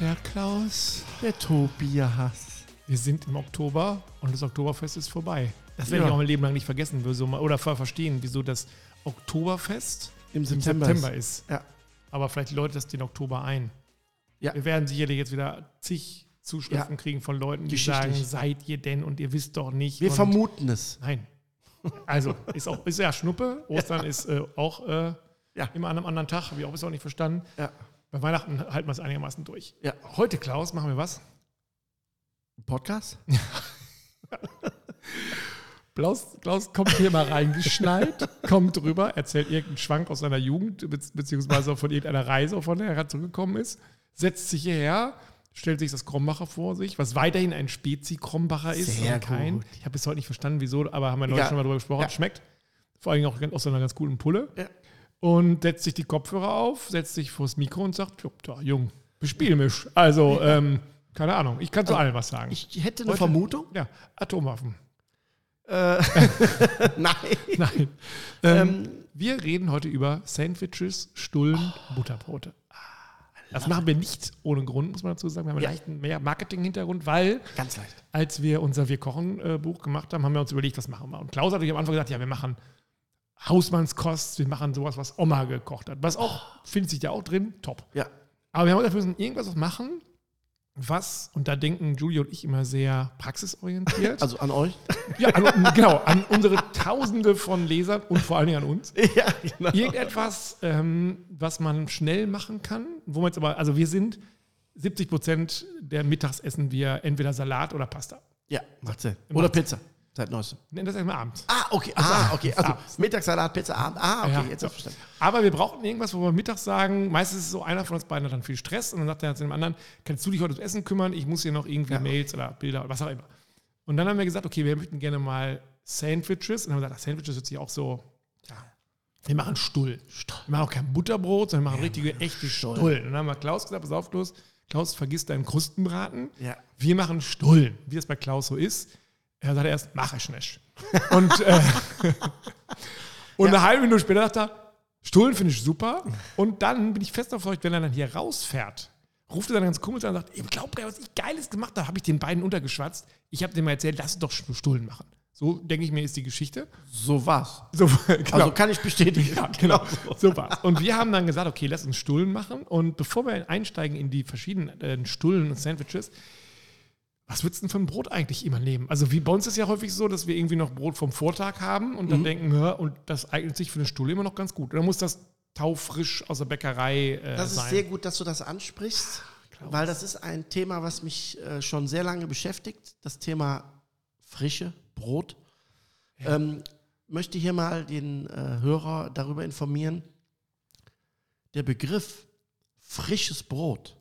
Der Klaus. Der Tobias. Wir sind im Oktober und das Oktoberfest ist vorbei. Das werde Ja. ich auch mein Leben lang nicht vergessen oder ver- verstehen, wieso das Oktoberfest Im im September. September ist. Ja. Aber vielleicht läutet das den Oktober ein. Ja. Wir werden sicherlich jetzt wieder zig Zuschriften kriegen von Leuten, die sagen, seid ihr denn und ihr wisst doch nicht. Wir vermuten es. Nein. Also, ist, auch, ist ja Schnuppe. Ostern ist äh, auch äh, immer an einem anderen Tag. Habe ich auch bis auch nicht verstanden. Ja. Bei Weihnachten halten wir es einigermaßen durch. Ja. Heute, Klaus, machen wir was? Podcast? Klaus, Klaus kommt hier mal reingeschneit, kommt drüber, erzählt irgendeinen Schwank aus seiner Jugend, be beziehungsweise von irgendeiner Reise, von der er gerade zurückgekommen ist, setzt sich hierher, stellt sich das Krombacher vor sich, was weiterhin ein Spezi-Krombacher ist. Sehr und kein. gut. Ich habe bis heute nicht verstanden, wieso, aber haben wir neulich Ja. schon mal drüber gesprochen. Ja. Schmeckt. Vor allem auch aus so einer ganz coolen Pulle. Ja. Und setzt sich die Kopfhörer auf, setzt sich vors Mikro und sagt: "Jo, da, Jung, bespiel mich. Also, ähm, keine Ahnung, ich kann zu allem was sagen. Ich hätte eine Heute- Vermutung. ja, Atomwaffen. Äh, nein. Nein. Ähm, wir reden heute über Sandwiches, Stullen, Butterbrote. Ah, Das machen wir nicht ohne Grund, muss man dazu sagen. Wir haben einen Ja. leichten mehr Marketing-Hintergrund, weil Ganz leicht. als wir unser Wir kochen-Buch gemacht haben, haben wir uns überlegt, was machen wir. Und Klaus hat natürlich am Anfang gesagt, ja, wir machen Hausmannskost, wir machen sowas, was Oma gekocht hat. Was auch, findet sich ja auch drin, top. Ja. Aber wir haben wir müssen irgendwas machen, was, und da denken Julia und ich immer sehr praxisorientiert. Also an euch? ja, an, genau, an unsere Tausende von Lesern und vor allen Dingen an uns. ja, genau. Irgendetwas, ähm, was man schnell machen kann, wo man jetzt aber, also wir sind 70 Prozent der Mittags essen wir entweder Salat oder Pasta. Ja, macht Sinn. Oder Pizza. Seit neuestem. Nennen das erstmal abends. Ah, okay. Ah, okay. Also abends. Mittagssalat, Pizza, Abend. Ah, okay. Ja, jetzt ja. verstanden. Aber wir brauchten irgendwas, wo wir mittags sagen, meistens ist es so, einer von uns beiden hat dann viel Stress und dann sagt er zu dem anderen, kannst du dich heute ums Essen kümmern? Ich muss hier noch irgendwie Ja. Mails oder Bilder oder was auch immer. Und dann haben wir gesagt, okay, wir möchten gerne mal Sandwiches. Und dann haben wir gesagt, ach, Sandwiches hört sich auch so, ja, wir machen Stull. Wir machen auch kein Butterbrot, sondern wir machen richtige, echte Stull. Und dann haben wir Klaus gesagt, pass auf, los, Klaus, vergiss deinen Krustenbraten. Ja. Wir machen Stullen, wie das bei Klaus so ist. Er sagt erst, mach ich nicht. Und, äh, und eine halbe Minute später sagt er, Stullen finde ich super. Und dann bin ich fest davon, wenn er dann hier rausfährt, ruft er dann ganz komisch an und sagt, ihr glaubt ja, was ich Geiles gemacht habe, habe ich den beiden untergeschwatzt. Ich habe dem mal erzählt, lass uns doch Stullen machen. So, denke ich mir, ist die Geschichte. So war's. So, genau. Also kann ich bestätigen. Ja, genau. So war's. Und wir haben dann gesagt, okay, lass uns Stullen machen. Und bevor wir einsteigen in die verschiedenen äh, Stullen und Sandwiches, was würdest du denn für ein Brot eigentlich immer nehmen? Also wie bei uns ist es ja häufig so, dass wir irgendwie noch Brot vom Vortag haben und dann denken, ja, und das eignet sich für eine Stulle immer noch ganz gut. Oder muss das taufrisch aus der Bäckerei äh, Das ist sein? sehr gut, dass du das ansprichst, weil das ist ein Thema, was mich äh, schon sehr lange beschäftigt. Das Thema frische Brot. Ähm, möchte hier mal den äh, Hörer darüber informieren. Der Begriff frisches Brot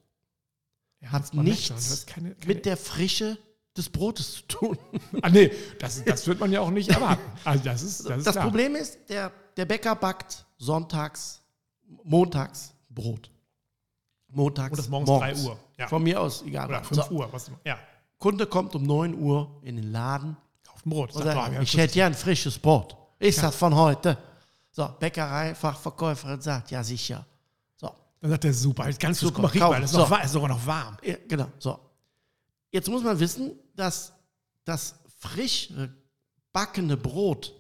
Ja, hat nichts keine, keine, mit der Frische des Brotes zu tun. Ah, nee, das, das wird man ja auch nicht erwarten. Also das ist, das ist Das klar. Problem ist, der, der Bäcker backt sonntags, montags Brot. Montags. Und das morgens 3 Uhr. Ja. Von mir aus, egal. Oder wann. 5 So, Uhr. Was, ja, Kunde kommt um 9 Uhr in den Laden auf dem Brot. Sagt, sagt, oh, ich hätte ja ein frisches Brot. Ist das von heute? So, Bäckerei, Fachverkäuferin sagt, ja sicher. Dann sagt er, super, ganz Super, super, guck mal, riech kauf. mal, das ist, So. noch, wa- ist sogar noch warm. ja, genau, so. Jetzt muss man wissen, dass das frisch backene Brot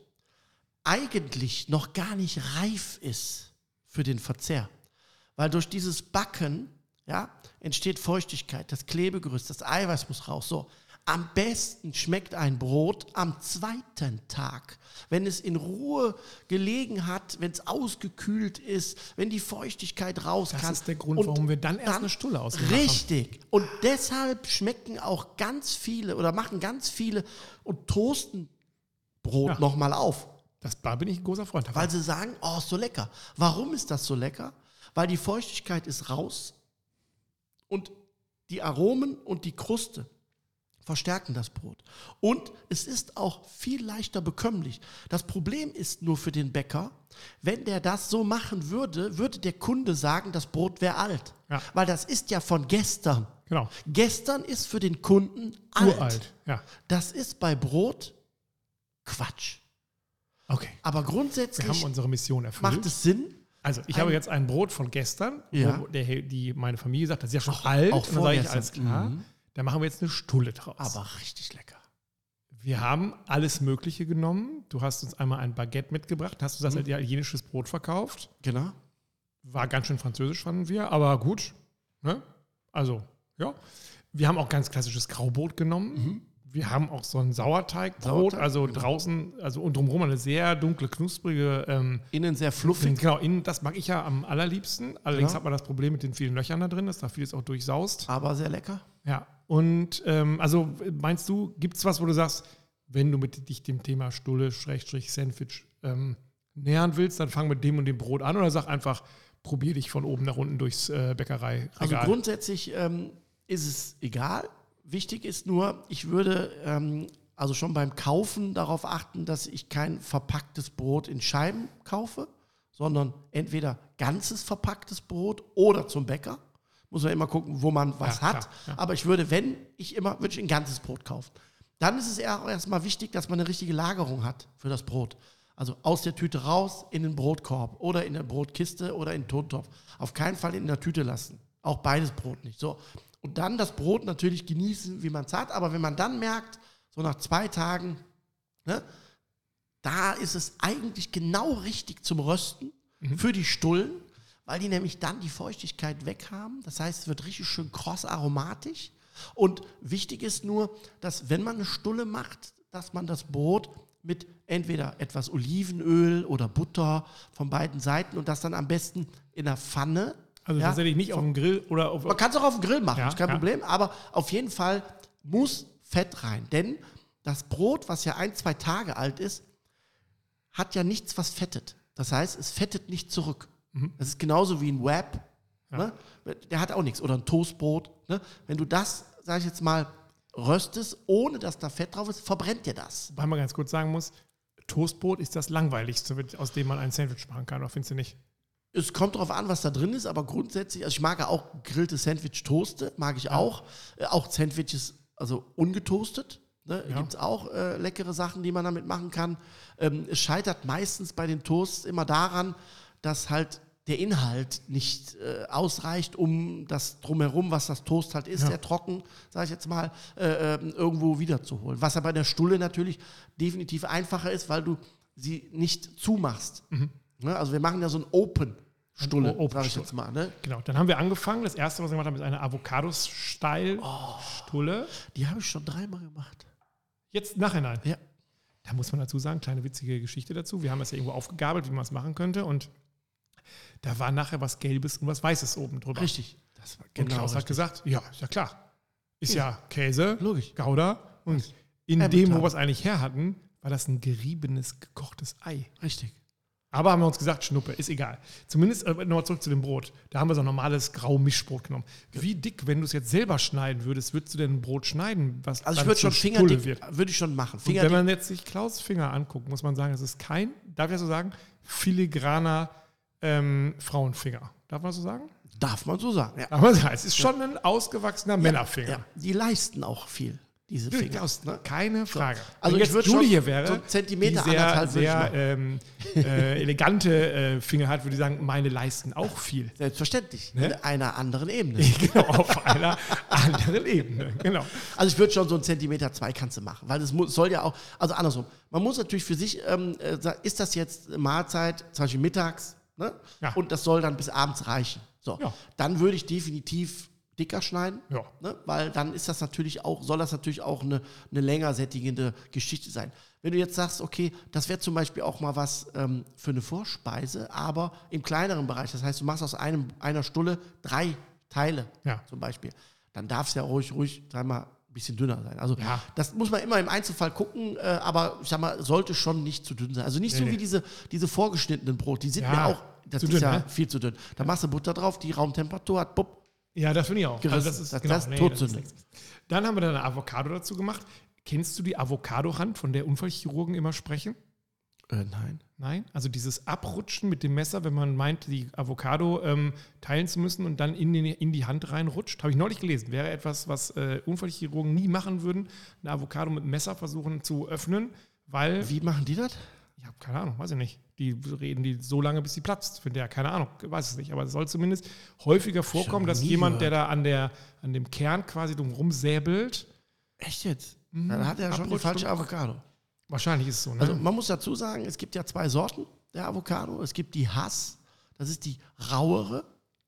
eigentlich noch gar nicht reif ist für den Verzehr. Weil durch dieses Backen ja, entsteht Feuchtigkeit, das Klebegerüst, das Eiweiß muss raus. So. Am besten schmeckt ein Brot am zweiten Tag, wenn es in Ruhe gelegen hat, wenn es ausgekühlt ist, wenn die Feuchtigkeit raus Das kann. ist der Grund, Und warum wir dann erst eine Stulle ausgemacht haben. Richtig. Und deshalb schmecken auch ganz viele oder machen ganz viele und toasten Brot Ja. nochmal auf, Das, da bin ich ein großer Freund davon. weil sie sagen, oh, ist so lecker. Warum ist das so lecker? Weil die Feuchtigkeit ist raus und die Aromen und die Kruste verstärken das Brot. Und es ist auch viel leichter bekömmlich. Das Problem ist nur für den Bäcker, wenn der das so machen würde, würde der Kunde sagen, das Brot wäre alt. Ja. Weil das ist ja von gestern. Genau. Gestern ist für den Kunden alt. Uralt. Ja. Das ist bei Brot Quatsch. Okay. Aber Wir haben grundsätzlich unsere Mission erfüllt. macht es Sinn, Also, ich Ein- habe jetzt ein Brot von gestern, Ja. wo der, die meine Familie sagt, das ist ja schon alt. auch und dann sage ich, alles klar. Mhm. Da machen wir jetzt eine Stulle draus. Aber richtig lecker. wir haben alles Mögliche genommen. Du hast uns einmal ein Baguette mitgebracht, hast du das Mhm. als italienisches Brot verkauft. Genau. War ganz schön französisch, fanden wir, aber gut. Ne? Also, ja. Wir haben auch ganz klassisches Graubrot genommen. Wir haben auch so ein Sauerteigbrot, Mhm. Sauerteig, also genau. draußen, also und drumherum eine sehr dunkle, knusprige. Ähm, Innen sehr fluffig. genau, innen, das mag ich ja am allerliebsten. Allerdings Genau. hat man das Problem mit den vielen Löchern da drin, dass da vieles auch durchsaust. Aber sehr lecker. Ja, und ähm, also meinst du, gibt es was, wo du sagst, wenn du mit dich dem Thema Stulle, Schrägstrich, Sandwich ähm, nähern willst, dann fang mit dem und dem Brot an oder sag einfach, probier dich von oben nach unten durchs äh, Bäckerei. Also grundsätzlich ähm, ist es egal. Wichtig ist nur, ich würde ähm, also schon beim Kaufen darauf achten, dass ich kein verpacktes Brot in Scheiben kaufe, sondern entweder ganzes verpacktes Brot oder zum Bäcker. Muss man immer gucken, wo man was Ja, hat. ja. Aber ich würde, wenn ich immer, würde ich ein ganzes Brot kaufen. Dann ist es eher auch erstmal wichtig, dass man eine richtige Lagerung hat für das Brot. Also aus der Tüte raus in den Brotkorb oder in der Brotkiste oder in den Tontopf. Auf keinen Fall in der Tüte lassen. Auch beides Brot nicht. So. Und dann das Brot natürlich genießen, wie man es hat. Aber wenn man dann merkt, so nach zwei Tagen, ne, da ist es eigentlich genau richtig zum Rösten für die Stullen, weil die nämlich dann die Feuchtigkeit weg haben. Das heißt, es wird richtig schön kross aromatisch. Und wichtig ist nur, dass wenn man eine Stulle macht, dass man das Brot mit entweder etwas Olivenöl oder Butter von beiden Seiten und das dann am besten in der Pfanne. Also ja, tatsächlich nicht auf dem Grill oder auf. man kann es auch auf dem Grill machen, Ja, ist kein ja. Problem, aber auf jeden Fall muss Fett rein. Denn das Brot, was ja ein, zwei Tage alt ist, hat ja nichts, was fettet. Das heißt, es fettet nicht zurück. Mhm. Das ist genauso wie ein Wrap. Ne? Der hat auch nichts. Oder ein Toastbrot. Ne? Wenn du das, sage ich jetzt mal, röstest, ohne dass da Fett drauf ist, verbrennt dir das. Weil man ganz kurz sagen muss, Toastbrot ist das langweiligste, aus dem man ein Sandwich machen kann, oder findest du nicht? Es kommt darauf an, was da drin ist, aber grundsätzlich, also ich mag ja auch gegrillte Sandwich-Toaste, mag ich auch. Äh, auch Sandwiches, also ungetoastet. Ne? Ja. Gibt es auch äh, leckere Sachen, die man damit machen kann. Ähm, es scheitert meistens bei den Toasts immer daran, dass halt der Inhalt nicht äh, ausreicht, um das drumherum, was das Toast halt ist, Ja. sehr trocken, sage ich jetzt mal, äh, ähm, irgendwo wiederzuholen. Was ja bei der Stulle natürlich definitiv einfacher ist, weil du sie nicht zumachst. Ne? Also wir machen ja so ein Open-Stulle, Ein O- sage ich jetzt mal. Ne? Genau, dann haben wir angefangen. Das erste, was wir gemacht haben, ist eine Avocados-Steil-Stulle. Die habe ich schon dreimal gemacht. Jetzt nachhinein. Ja. Da muss man dazu sagen, kleine witzige Geschichte dazu. Wir haben das ja irgendwo aufgegabelt, wie man es machen könnte. Und da war nachher was Gelbes und was Weißes oben drüber. Richtig. Das war Und Klaus hat richtig. gesagt, ja, ist ja klar. Ist ja Käse, Logisch. Gouda. Und in Emmental. dem, wo wir es eigentlich her hatten, war das ein geriebenes, gekochtes Ei. Richtig. Aber haben wir uns gesagt, Schnuppe, ist egal. Zumindest äh, nochmal zurück zu dem Brot. Da haben wir so ein normales Grau-Mischbrot genommen. Wie dick, wenn du es jetzt selber schneiden würdest, würdest du denn ein Brot schneiden, was Also ich würde schon Fingerdick, wird? würde ich schon machen. Und wenn man jetzt sich Klaus Finger anguckt, muss man sagen, es ist kein, darf ich das so sagen, filigraner ähm, Frauenfinger. Darf man so sagen? darf man so sagen. Ja. Aber es ist schon ein ausgewachsener Männerfinger. Ja. Die leisten auch viel, diese Finger. Klaus, Ne? keine Frage. Also Wenn ich jetzt würd Julie hier wäre, so Zentimeter, die sehr, ich sehr ähm, äh, elegante äh, Finger hat, würde ich sagen, meine leisten auch viel. Selbstverständlich. Ne? In einer anderen Ebene. genau, auf einer anderen Ebene. Genau. Also ich würde schon so einen Zentimeter zwei kannst du machen, weil es soll ja auch, also andersrum. Man muss natürlich für sich, ähm, äh, sagen, ist das jetzt Mahlzeit, zum Beispiel mittags, ne? Ja. und das soll dann bis abends reichen. So, Ja. dann würde ich definitiv dicker schneiden, Ja. ne? weil dann ist das natürlich auch, soll das natürlich auch eine, eine länger sättigende Geschichte sein. Wenn du jetzt sagst, okay, das wäre zum Beispiel auch mal was ähm, für eine Vorspeise, aber im kleineren Bereich, das heißt, du machst aus einem, einer Stulle drei Teile Ja. zum Beispiel, dann darf es ja ruhig, ruhig, sag mal, ein bisschen dünner sein. Also Ja. das muss man immer im Einzelfall gucken, äh, aber ich sag mal, sollte schon nicht zu dünn sein. Also nicht so nee. wie diese, diese vorgeschnittenen Brot, die sind Ja, mir auch, das ist dünn, ja ne? viel zu dünn. Da machst du Butter drauf, die Raumtemperatur hat, bupp, Ja, das finde ich auch. Gerissen. das ist, Das- genau, das ist nee, Todsünde. nichts. Dann haben wir dann eine Avocado dazu gemacht. Kennst du die Avocado-Hand, von der Unfallchirurgen immer sprechen? Äh, nein. Nein? Also dieses Abrutschen mit dem Messer, wenn man meint, die Avocado ähm, teilen zu müssen und dann in, den, in die Hand reinrutscht. Habe ich neulich gelesen. Wäre etwas, was äh, Unfallchirurgen nie machen würden, eine Avocado mit Messer versuchen zu öffnen, weil Wie machen die das? Ich habe keine Ahnung, weiß ich nicht. Die reden die so lange, bis sie platzt. Finde ja, keine Ahnung, weiß es nicht. Aber es soll zumindest häufiger vorkommen, dass jemand, der da an, der, an dem Kern quasi drum rumsäbelt, Echt jetzt? Dann hat er schon die falsche Avocado. Wahrscheinlich ist es so. Ne? Also man muss dazu sagen, es gibt ja zwei Sorten der Avocado. Es gibt die Hass, das ist die rauere.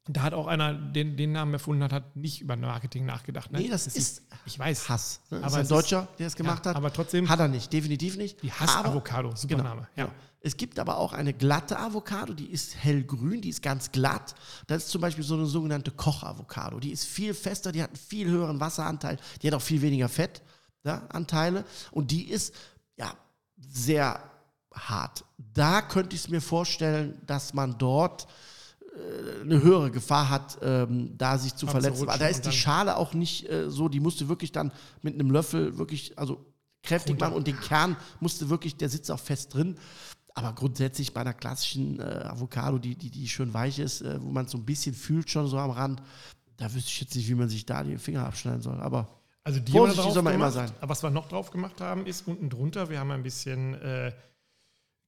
da hat auch einer, den, den Namen erfunden hat, hat nicht über Marketing nachgedacht. Ne? Nee, das ist ich weiß. Hass. Ne? Aber ist ein Deutscher, der es gemacht ja, hat. aber trotzdem- Hat er nicht, definitiv nicht. Die Hass-Avocado, super Genau, Name. Ja. genau. Es gibt aber auch eine glatte Avocado, die ist hellgrün, die ist ganz glatt. Das ist zum Beispiel so eine sogenannte Koch-Avocado. Die ist viel fester, die hat einen viel höheren Wasseranteil, die hat auch viel weniger Fettanteile und die ist ja sehr hart. Da könnte ich es mir vorstellen, dass man dort äh, eine höhere Gefahr hat, ähm, da sich zu verletzen. Weil da ist die Schale auch nicht äh, so, die musste wirklich dann mit einem Löffel wirklich, also kräftig machen und den Kern musste wirklich, der sitzt auch fest drin. Aber grundsätzlich bei einer klassischen äh, Avocado, die, die, die schön weich ist, äh, wo man so ein bisschen fühlt schon so am Rand, da wüsste ich jetzt nicht, wie man sich da die Finger abschneiden soll. Aber Also die Vorsichtig haben wir drauf soll man immer gemacht. sein. Aber was wir noch drauf gemacht haben, ist unten drunter, wir haben ein bisschen äh,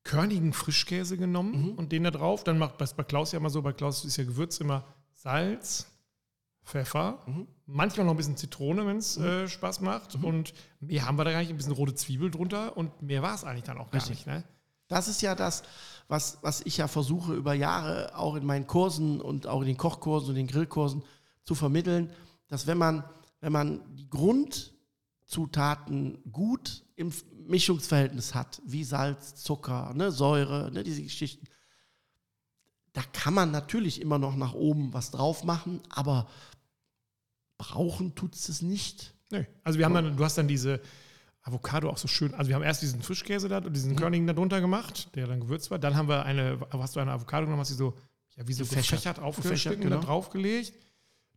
körnigen Frischkäse genommen Mhm. und den da drauf. Dann macht das bei Klaus ja immer so, bei Klaus ist ja Gewürz immer Salz, Pfeffer, Mhm. manchmal noch ein bisschen Zitrone, wenn es äh, Spaß macht. Und mehr haben wir da gar nicht, ein bisschen rote Zwiebel drunter und mehr war es eigentlich dann auch gar Richtig. nicht. Ne? Das ist ja das, was, was ich ja versuche über Jahre auch in meinen Kursen und auch in den Kochkursen und den Grillkursen zu vermitteln, dass wenn man, wenn man die Grundzutaten gut im Mischungsverhältnis hat, wie Salz, Zucker, ne, Säure, ne, diese Geschichten, da kann man natürlich immer noch nach oben was drauf machen, aber brauchen tut es nicht. Nee. Also wir haben dann, du hast dann diese Avocado auch so schön, also wir haben erst diesen Frischkäse da und Mhm. diesen Körnigen da drunter gemacht, der dann gewürzt war. Dann haben wir eine, hast du eine Avocado genommen, hast sie so, ja, wie so Gefächert. gefächert, aufgeschnitten, genau. da draufgelegt.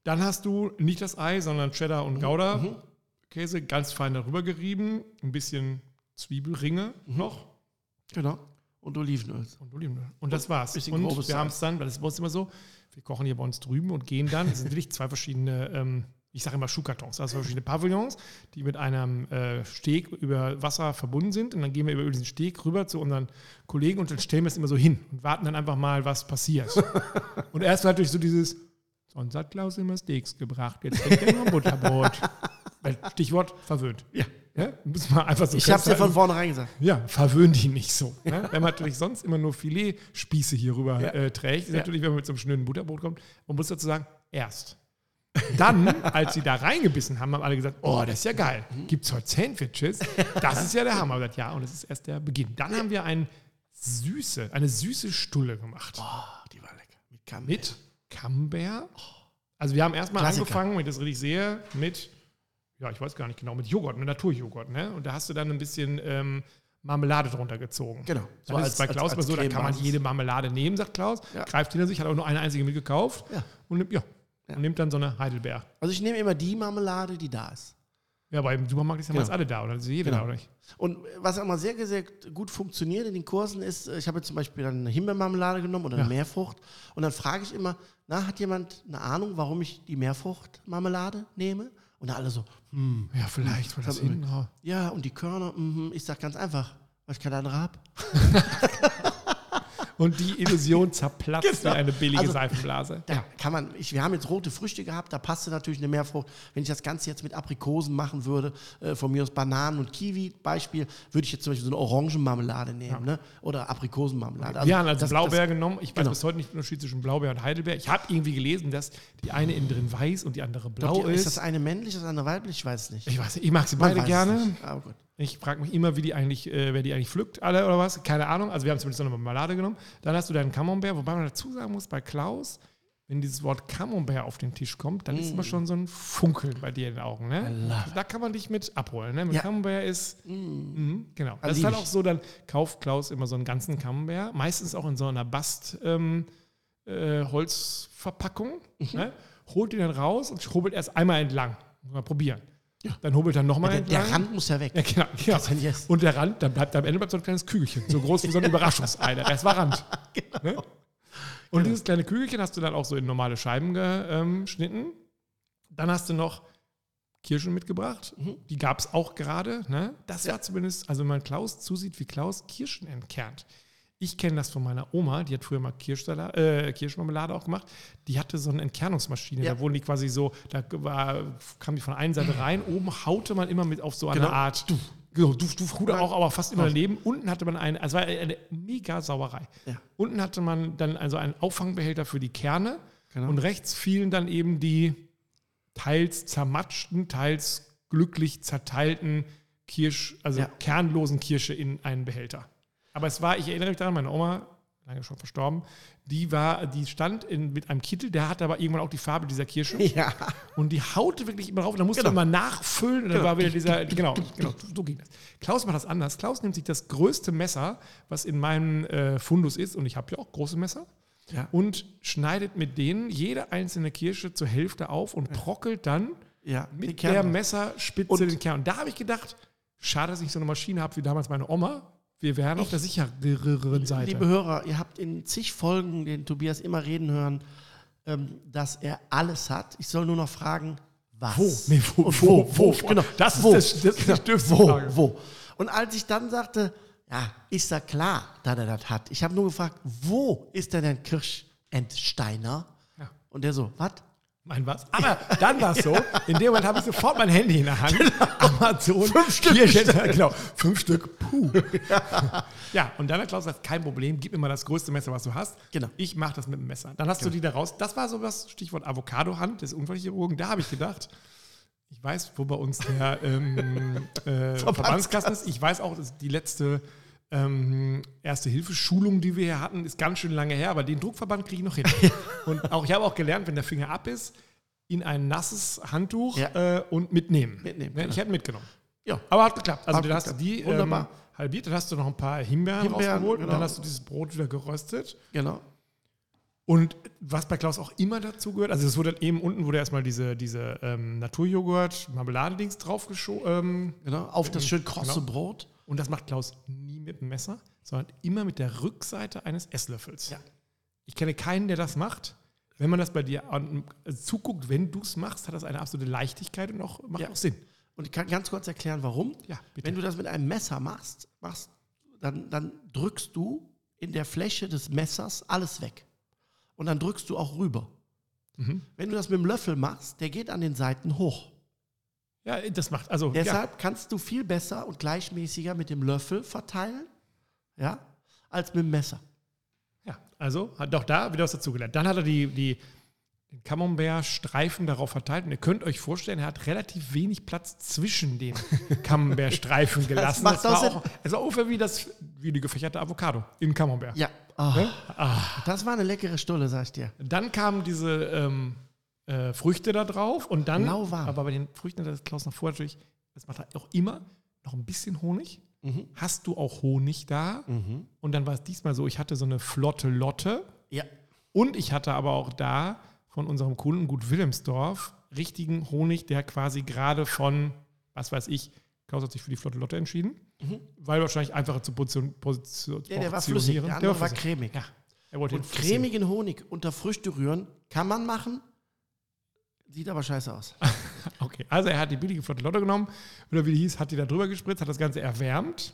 Dann hast du nicht das Ei, sondern Cheddar Mhm. und Gouda Käse ganz fein darüber gerieben, ein bisschen Zwiebelringe Mhm. noch Genau. Und Olivenöl. und Olivenöl. Und das war's. Und wir haben es dann, weil das ist bei uns immer so, wir kochen hier bei uns drüben und gehen dann, es sind wirklich zwei verschiedene, ähm, ich sage immer Schuhkartons, also verschiedene Pavillons, die mit einem äh, Steg über Wasser verbunden sind. Und dann gehen wir über diesen Steg rüber zu unseren Kollegen und dann stellen wir es immer so hin und warten dann einfach mal, was passiert. und erst natürlich so dieses, sonst hat Klaus immer Steaks gebracht, jetzt trinkt er nur Butterbrot. Stichwort verwöhnt. Ja. Ja, muss man einfach so Ich habe es dir von vornherein gesagt. Ja, verwöhn die nicht so. Ne? Wenn man natürlich sonst immer nur Filetspieße hier rüber Ja. äh, trägt, ist Ja. natürlich, wenn man mit so einem schnöden Butterbrot kommt, man muss dazu sagen, erst. Dann, als sie da reingebissen haben, haben alle gesagt, oh, das ist ja geil. Gibt es heute Sandwiches? Das ist ja der Hammer. Gesagt, ja, und das ist erst der Beginn. Dann haben wir ein süße, eine süße Stulle gemacht. Oh, die war lecker. Mit Camembert. Mit Camembert. Also wir haben erstmal Klassiker. angefangen, wenn ich das richtig sehe, mit, ja, ich weiß gar nicht genau, mit Joghurt, mit Naturjoghurt. Ne? Und da hast du dann ein bisschen ähm, Marmelade drunter gezogen. Genau. So dann ist es bei Klaus mal so, da kann man jede Marmelade nehmen, sagt Klaus. Ja. Greift hinter sich, hat auch nur eine einzige mitgekauft. Ja. Und nimmt, ja, Ja. Und nimmt dann so eine Heidelbeer. Also ich nehme immer die Marmelade, die da ist. Ja, aber im Supermarkt ist ja Genau. meist alle da, oder? Ist jede Genau. da, oder nicht? Und was immer sehr, sehr gut funktioniert in den Kursen ist, ich habe jetzt zum Beispiel dann eine Himbeermarmelade genommen oder eine Ja. Meerfrucht. Und dann frage ich immer, na, hat jemand eine Ahnung, warum ich die Meerfruchtmarmelade nehme? Und alle so, hm, Ja, vielleicht, weil das raus. ja, und die Körner, mhm. ich sage ganz einfach, weil ich keine andere habe. Und die Illusion zerplatzt Genau. wie eine billige Also, Seifenblase. Da kann man, ich, wir haben jetzt rote Früchte gehabt, da passte natürlich eine Meerfrucht. Wenn ich das Ganze jetzt mit Aprikosen machen würde, äh, von mir aus Bananen und Kiwi, Beispiel, würde ich jetzt zum Beispiel so eine Orangenmarmelade nehmen, ne? oder Aprikosenmarmelade. wir haben also das- Blaubeer das- genommen. Ich weiß genau. bis heute nicht den Unterschied zwischen Blaubeer und Heidelbeer. Ich habe irgendwie gelesen, dass die eine innen drin weiß und die andere blau Glaubt ihr, ist. ist das eine männlich, das andere weiblich? Ich weiß es nicht. ich weiß nicht, ich mag sie beide gerne. nicht. Aber gut. Ich frage mich immer, wie die eigentlich, äh, wer die eigentlich pflückt, alle oder was. Keine Ahnung. Also wir haben zumindest noch eine Marmelade genommen. Dann hast du deinen Camembert, wobei man dazu sagen muss, bei Klaus, wenn dieses Wort Camembert auf den Tisch kommt, dann ist immer schon so ein Funkeln bei dir in den Augen. Ne? Mm. Da kann man dich mit abholen. Ne? Mit Ja. Camembert ist, mhm, genau. Das ist halt auch so, dann kauft Klaus immer so einen ganzen Camembert, meistens auch in so einer Bast ähm, äh, Holzverpackung, Mhm. ne? holt ihn dann raus und hobelt erst einmal entlang. Mal probieren. Dann hobelt er nochmal Der, entlang. der Rand muss ja weg. Ja, genau. Ja. Du nicht essen. Und der Rand, dann bleibt am Ende bleibt so ein kleines Kügelchen, so groß wie so ein Überraschungsei. Der Rest war Rand. Ne? Und dieses kleine Kügelchen hast du dann auch so in normale Scheiben geschnitten. Dann hast du noch Kirschen mitgebracht. Die gab es auch gerade. Ne? Das war zumindest, also wenn man Klaus zusieht, wie Klaus Kirschen entkernt. Ich kenne das von meiner Oma, die hat früher mal äh, Kirschmarmelade auch gemacht. Die hatte so eine Entkernungsmaschine, Ja. da wurden die quasi so, da war, kam die von einer Seite rein, oben haute man immer mit auf so eine Genau. Art, du, genau, du, du, Ruder auch, aber fast immer daneben. Unten hatte man eine, also war eine mega Sauerei. Ja. Unten hatte man dann also einen Auffangbehälter für die Kerne Genau. und rechts fielen dann eben die teils zermatschten, teils glücklich zerteilten Kirsch, also Ja. kernlosen Kirsche in einen Behälter. Aber es war, ich erinnere mich daran, meine Oma, lange schon verstorben, die war, die stand in, mit einem Kittel, der hatte aber irgendwann auch die Farbe dieser Kirsche. Ja. Und die haute wirklich immer rauf. Und dann musste Genau. man immer nachfüllen. Und dann Genau. war wieder dieser. Genau, genau, so ging das. Klaus macht das anders. Klaus nimmt sich das größte Messer, was in meinem äh, Fundus ist. Und ich habe ja auch große Messer. Ja. Und schneidet mit denen jede einzelne Kirsche zur Hälfte auf und brockelt dann Ja, mit der Messerspitze Und- den Kern. Und da habe ich gedacht, schade, dass ich so eine Maschine habe wie damals meine Oma. Wir wären auf der sichereren Seite. Liebe Hörer, ihr habt in zig Folgen den Tobias immer reden hören, ähm, dass er alles hat. Ich soll nur noch fragen, was? Wo? Nee, wo, Und wo, wo, Genau. Das ist wo? das- das ist die wo? Frage. Wo? Und als ich dann sagte, ja, ist ja klar, dass er das hat. Ich habe nur gefragt, wo ist denn ein Kirschentsteiner? Ja. Und der so, was? Mein was? Aber dann war es so, in dem Moment habe ich sofort mein Handy in der Hand. Amazon. Genau. Fünf Stück steht, genau, fünf Stück. Puh. Ja. und dann hat Klaus gesagt, kein Problem, gib mir mal das größte Messer, was du hast. Genau. Ich mache das mit dem Messer. Dann hast du die da raus. Das war so das Stichwort Avocado-Hand des Unfallchirurgen. Da habe ich gedacht, ich weiß, wo bei uns der ähm, äh, Verbandskasten ist. Ich weiß auch, dass die letzte ähm, Erste-Hilfe-Schulung, die wir hier hatten, ist ganz schön lange her, aber den Druckverband kriege ich noch hin. Und auch ich habe auch gelernt, wenn der Finger ab ist, in ein nasses Handtuch Ja. äh, und mitnehmen. Mitnehmen, Ne? genau. Ich hätte mitgenommen. Ja. Aber hat geklappt. Also Hat dann hast du geklappt. die. Ähm, halbiert, dann hast du noch ein paar Himbeeren, Himbeeren, rausgeholt und genau. dann hast du dieses Brot wieder geröstet. Genau. Und was bei Klaus auch immer dazu gehört, also es wurde dann eben unten wurde erstmal diese, diese ähm, Naturjoghurt, Marmeladedings draufgeschoben. Ähm, genau. Auf das schön krosse Genau. Brot. Und das macht Klaus nie mit dem Messer, sondern immer mit der Rückseite eines Esslöffels. Ja. Ich kenne keinen, der das macht. Wenn man das bei dir zuguckt, wenn du es machst, hat das eine absolute Leichtigkeit und auch, macht Ja. auch Sinn. Und ich kann ganz kurz erklären, warum. Ja. Wenn du das mit einem Messer machst, machst dann, dann drückst du in der Fläche des Messers alles weg. Und dann drückst du auch rüber. Mhm. Wenn du das mit dem Löffel machst, der geht an den Seiten hoch. Ja, das macht, also ja, Deshalb kannst du viel besser und gleichmäßiger mit dem Löffel verteilen, ja, als mit dem Messer. Ja, also hat doch da wieder was dazugelernt. Dann hat er die, die, den Camembert-Streifen darauf verteilt. Und ihr könnt euch vorstellen, er hat relativ wenig Platz zwischen den Camembert-Streifen gelassen. macht war auch es war ungefähr wie, das, wie die gefächerte Avocado im Camembert. Ja. Ah, Ne? Das war eine leckere Stulle, sag ich dir. Dann kamen diese ähm, äh, Früchte da drauf und dann, Lauwarm. aber bei den Früchten hat das Klaus noch vor natürlich, das macht er auch immer, noch ein bisschen Honig. Mhm. Hast du auch Honig da? Und dann war es diesmal so, ich hatte so eine flotte Lotte. Ja. Und ich hatte aber auch da von unserem Kunden Gut Wilhelmsdorf richtigen Honig, der quasi gerade von, was weiß ich, Klaus hat sich für die Flotte Lotte entschieden, weil wahrscheinlich einfacher zu Mhm. Ja, der war flüssig, portionieren. der andere war flüssig. cremig. Ja, er wollte Und cremigen Honig unter Früchte rühren kann man machen, sieht aber scheiße aus. Okay, also er hat die billige Flotte Lotte genommen, oder wie die hieß, hat die da drüber gespritzt, hat das Ganze erwärmt